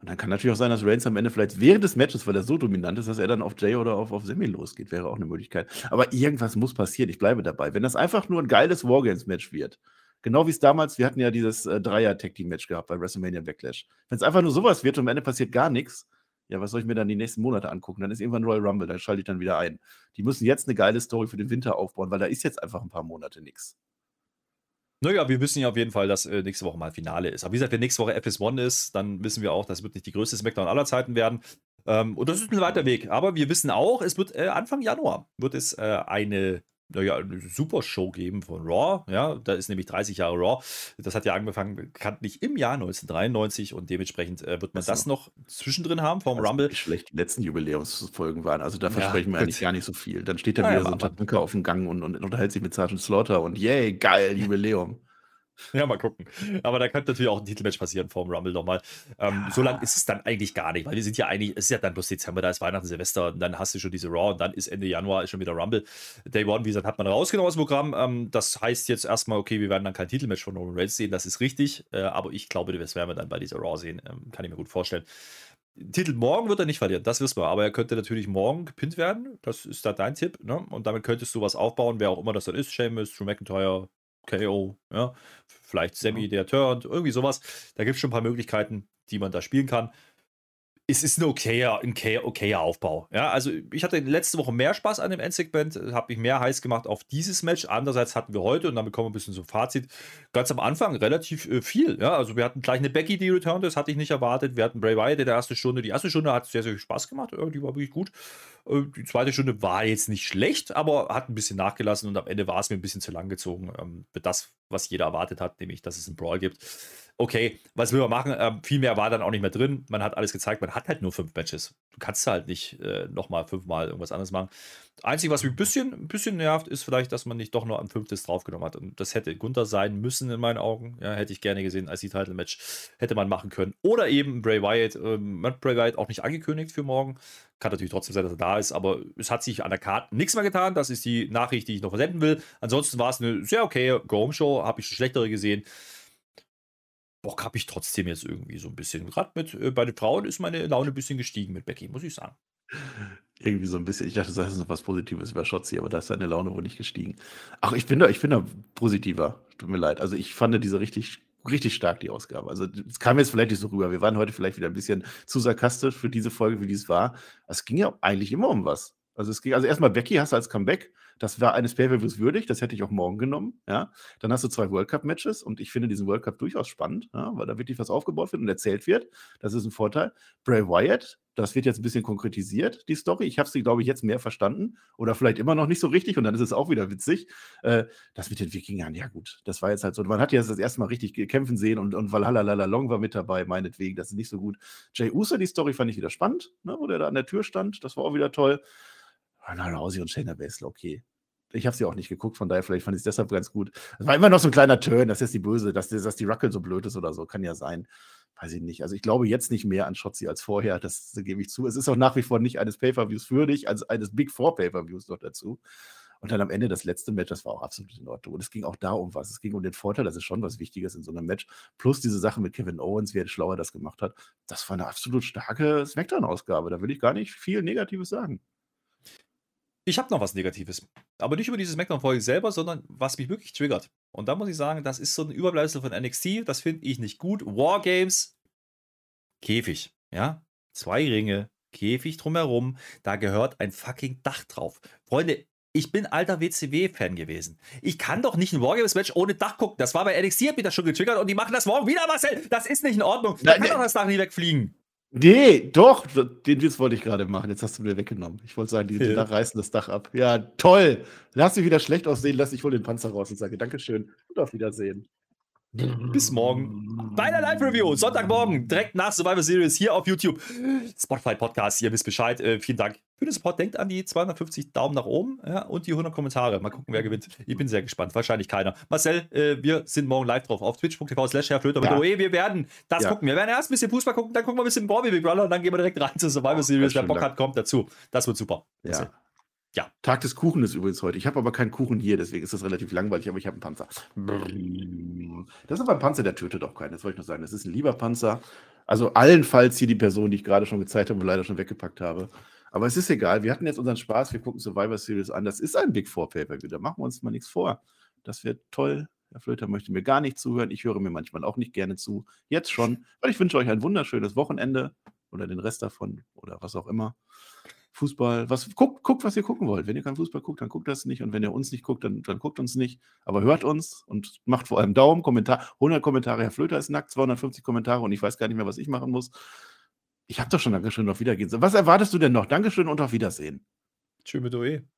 Und dann kann natürlich auch sein, dass Reigns am Ende vielleicht während des Matches, weil er so dominant ist, dass er dann auf Jay oder auf, auf Semi losgeht. Wäre auch eine Möglichkeit. Aber irgendwas muss passieren. Ich bleibe dabei. Wenn das einfach nur ein geiles Wargames-Match wird, genau wie es damals, wir hatten ja dieses äh, Dreier-Tag-Team-Match gehabt bei WrestleMania Backlash. Wenn es einfach nur sowas wird und am Ende passiert gar nichts, ja, was soll ich mir dann die nächsten Monate angucken? Dann ist irgendwann Royal Rumble, dann schalte ich dann wieder ein. Die müssen jetzt eine geile Story für den Winter aufbauen, weil da ist jetzt einfach ein paar Monate nichts. Naja, wir wissen ja auf jeden Fall, dass äh, nächste Woche mal Finale ist. Aber wie gesagt, wenn nächste Woche FS1 ist, dann wissen wir auch, das wird nicht die größte Smackdown aller Zeiten werden. Ähm, und das ist ein weiter Weg. Aber wir wissen auch, es wird äh, Anfang Januar wird es äh, eine naja, eine super Show geben von Raw. Ja, da ist nämlich 30 Jahre Raw. Das hat ja angefangen bekanntlich im Jahr 1993 und dementsprechend äh, wird man das, das noch zwischendrin haben vom also Rumble. Wie schlecht die letzten Jubiläumsfolgen waren. Also da versprechen ja, wir eigentlich gar nicht so viel. Dann steht da ja, wieder ja, so ein Tanker auf dem Gang und, und, unterhält sich mit Sergeant Slaughter und yay, geil, Jubiläum. Ja, mal gucken. Aber da könnte natürlich auch ein Titelmatch passieren vor dem Rumble nochmal. Ähm, ja. So lang ist es dann eigentlich gar nicht, weil wir sind ja eigentlich, es ist ja dann bloß Dezember, da ist Weihnachten, Silvester und dann hast du schon diese Raw und dann ist Ende Januar ist schon wieder Rumble. Day One, wie gesagt, hat man rausgenommen aus dem Programm. Ähm, das heißt jetzt erstmal, okay, wir werden dann kein Titelmatch von Roman Reigns sehen, das ist richtig. Äh, aber ich glaube, das werden wir dann bei dieser Raw sehen. Ähm, kann ich mir gut vorstellen. Titel morgen wird er nicht verlieren, das wissen wir. Aber er könnte natürlich morgen gepinnt werden. Das ist da dein Tipp. Ne? Und damit könntest du was aufbauen, wer auch immer das dann ist. Seamus, Drew McIntyre, KO, ja, vielleicht Sammy, ja. der turnt, irgendwie sowas. Da gibt es schon ein paar Möglichkeiten, die man da spielen kann. Es ist ein okayer, ein okayer, Aufbau. Ja, also ich hatte letzte Woche mehr Spaß an dem Endsegment, habe mich mehr heiß gemacht auf dieses Match. Andererseits hatten wir heute, und damit kommen wir ein bisschen zum Fazit, ganz am Anfang relativ äh, viel. Ja, also wir hatten gleich eine Becky, die returned das hatte ich nicht erwartet. Wir hatten Bray Wyatt in der ersten Stunde. Die erste Stunde hat sehr, sehr viel Spaß gemacht, die war wirklich gut. Äh, die zweite Stunde war jetzt nicht schlecht, aber hat ein bisschen nachgelassen und am Ende war es mir ein bisschen zu lang gezogen ähm, für das, was jeder erwartet hat, nämlich, dass es einen Brawl gibt okay, was will man machen? Ähm, viel mehr war dann auch nicht mehr drin. Man hat alles gezeigt, man hat halt nur fünf Matches. Du kannst halt nicht äh, nochmal fünfmal irgendwas anderes machen. Einzige, was mich ein bisschen, ein bisschen nervt, ist vielleicht, dass man nicht doch nur ein fünftes draufgenommen hat. Und das hätte Gunther sein müssen in meinen Augen. Ja, hätte ich gerne gesehen als die Title-Match. Hätte man machen können. Oder eben Bray Wyatt. Ähm, man hat Bray Wyatt auch nicht angekündigt für morgen. Kann natürlich trotzdem sein, dass er da ist, aber es hat sich an der Karte nichts mehr getan. Das ist die Nachricht, die ich noch versenden will. Ansonsten war es eine sehr okay Go-Home-Show. Habe ich schon schlechtere gesehen. Bock habe ich trotzdem jetzt irgendwie so ein bisschen. Gerade mit äh, bei den Frauen ist meine Laune ein bisschen gestiegen mit Becky, muss ich sagen. Irgendwie so ein bisschen. Ich dachte, das ist noch was Positives über Schotzi, aber da ist deine Laune wohl nicht gestiegen. Ach, ich bin da, ich bin da positiver. Tut mir leid. Also ich fand diese richtig, richtig stark, die Ausgabe. Also es kam jetzt vielleicht nicht so rüber. Wir waren heute vielleicht wieder ein bisschen zu sarkastisch für diese Folge, wie dies war. Es ging ja eigentlich immer um was. Also es ging, also erstmal Becky hast du als Comeback. Das war eines Pay-Per-Views würdig, das hätte ich auch morgen genommen. Ja. Dann hast du zwei World Cup-Matches und ich finde diesen World Cup durchaus spannend, ja, weil da wirklich was aufgebaut wird und erzählt wird. Das ist ein Vorteil. Bray Wyatt, das wird jetzt ein bisschen konkretisiert, die Story. Ich habe sie, glaube ich, jetzt mehr verstanden oder vielleicht immer noch nicht so richtig und dann ist es auch wieder witzig. Äh, das mit den Wikingern, ja gut, das war jetzt halt so. Man hat ja das erste Mal richtig kämpfen sehen und, und Valhalla Long war mit dabei, meinetwegen, das ist nicht so gut. Jay Uso, die Story fand ich wieder spannend, ne, wo der da an der Tür stand, das war auch wieder toll. Ronda Rousey und Shayna Baszler, okay. Ich habe sie auch nicht geguckt, von daher vielleicht fand ich es deshalb ganz gut. Es war immer noch so ein kleiner Turn, das ist die Böse, dass, dass die Ruckel so blöd ist oder so, kann ja sein. Weiß ich nicht. Also ich glaube jetzt nicht mehr an Shotzi als vorher, das, das gebe ich zu. Es ist auch nach wie vor nicht eines Pay-Per-Views würdig, als eines Big Four Pay-Per-Views noch dazu. Und dann am Ende das letzte Match, das war auch absolut in Ordnung. Und es ging auch da um was. Es ging um den Vorteil, das ist schon was Wichtiges in so einem Match. Plus diese Sache mit Kevin Owens, wie er schlauer das gemacht hat. Das war eine absolut starke Smackdown-Ausgabe. Da will ich gar nicht viel Negatives sagen. Ich habe noch was Negatives. Aber nicht über diese Smackdown-Folge selber, sondern was mich wirklich triggert. Und da muss ich sagen, das ist so ein Überbleibsel von NXT. Das finde ich nicht gut. Wargames, Käfig. Ja, zwei Ringe, Käfig drumherum. Da gehört ein fucking Dach drauf. Freunde, ich bin alter WCW-Fan gewesen. Ich kann doch nicht ein Wargames-Match ohne Dach gucken. Das war bei NXT, hab ich das schon getriggert und die machen das morgen wieder, Marcel. Das ist nicht in Ordnung. Da kann doch das Dach nie wegfliegen. Nee, doch, den Witz wollte ich gerade machen. Jetzt hast du mir weggenommen. Ich wollte sagen, die, ja. reißen das Dach ab. Ja, toll. Lass mich wieder schlecht aussehen, lass ich wohl den Panzer raus und sage Dankeschön und auf Wiedersehen. Bis morgen bei der Live-Review. Sonntagmorgen, direkt nach Survivor Series hier auf YouTube. Spotify Podcast, ihr wisst Bescheid. Äh, vielen Dank für den Support. Denkt an die 250 Daumen nach oben ja, und die 100 Kommentare. Mal gucken, wer gewinnt. Ich bin sehr gespannt. Wahrscheinlich keiner. Marcel, äh, wir sind morgen live drauf auf twitch.tv slash herrflöter ja. mit Wir werden das ja. gucken. Wir werden erst ein bisschen Fußball gucken, dann gucken wir ein bisschen Bobby Big Brother und dann gehen wir direkt rein zur Survivor Series. Wer Bock hat, kommt dazu. Das wird super. Ja. Ja. Tag des Kuchen ist übrigens heute. Ich habe aber keinen Kuchen hier, deswegen ist das relativ langweilig, aber ich habe einen Panzer. Das ist aber ein Panzer, der tötet auch keinen, das wollte ich nur sagen. Das ist ein lieber Panzer. Also allenfalls hier die Person, die ich gerade schon gezeigt habe und leider schon weggepackt habe. Aber es ist egal. Wir hatten jetzt unseren Spaß. Wir gucken Survivor Series an. Das ist ein Big Four Pay-Per-View. Da machen wir uns mal nichts vor. Das wird toll. Herr Flöter möchte mir gar nicht zuhören. Ich höre mir manchmal auch nicht gerne zu. Jetzt schon. Weil ich wünsche euch ein wunderschönes Wochenende oder den Rest davon oder was auch immer. Fußball, was, guckt, guckt, was ihr gucken wollt. Wenn ihr keinen Fußball guckt, dann guckt das nicht. Und wenn ihr uns nicht guckt, dann, dann guckt uns nicht. Aber hört uns und macht vor allem Daumen, Kommentar. 100 Kommentare, Herr Flöter ist nackt, 250 Kommentare und ich weiß gar nicht mehr, was ich machen muss. Ich habe doch schon Dankeschön, auf Wiedergehen. Was erwartest du denn noch? Dankeschön und auf Wiedersehen. Tschüss mit OE.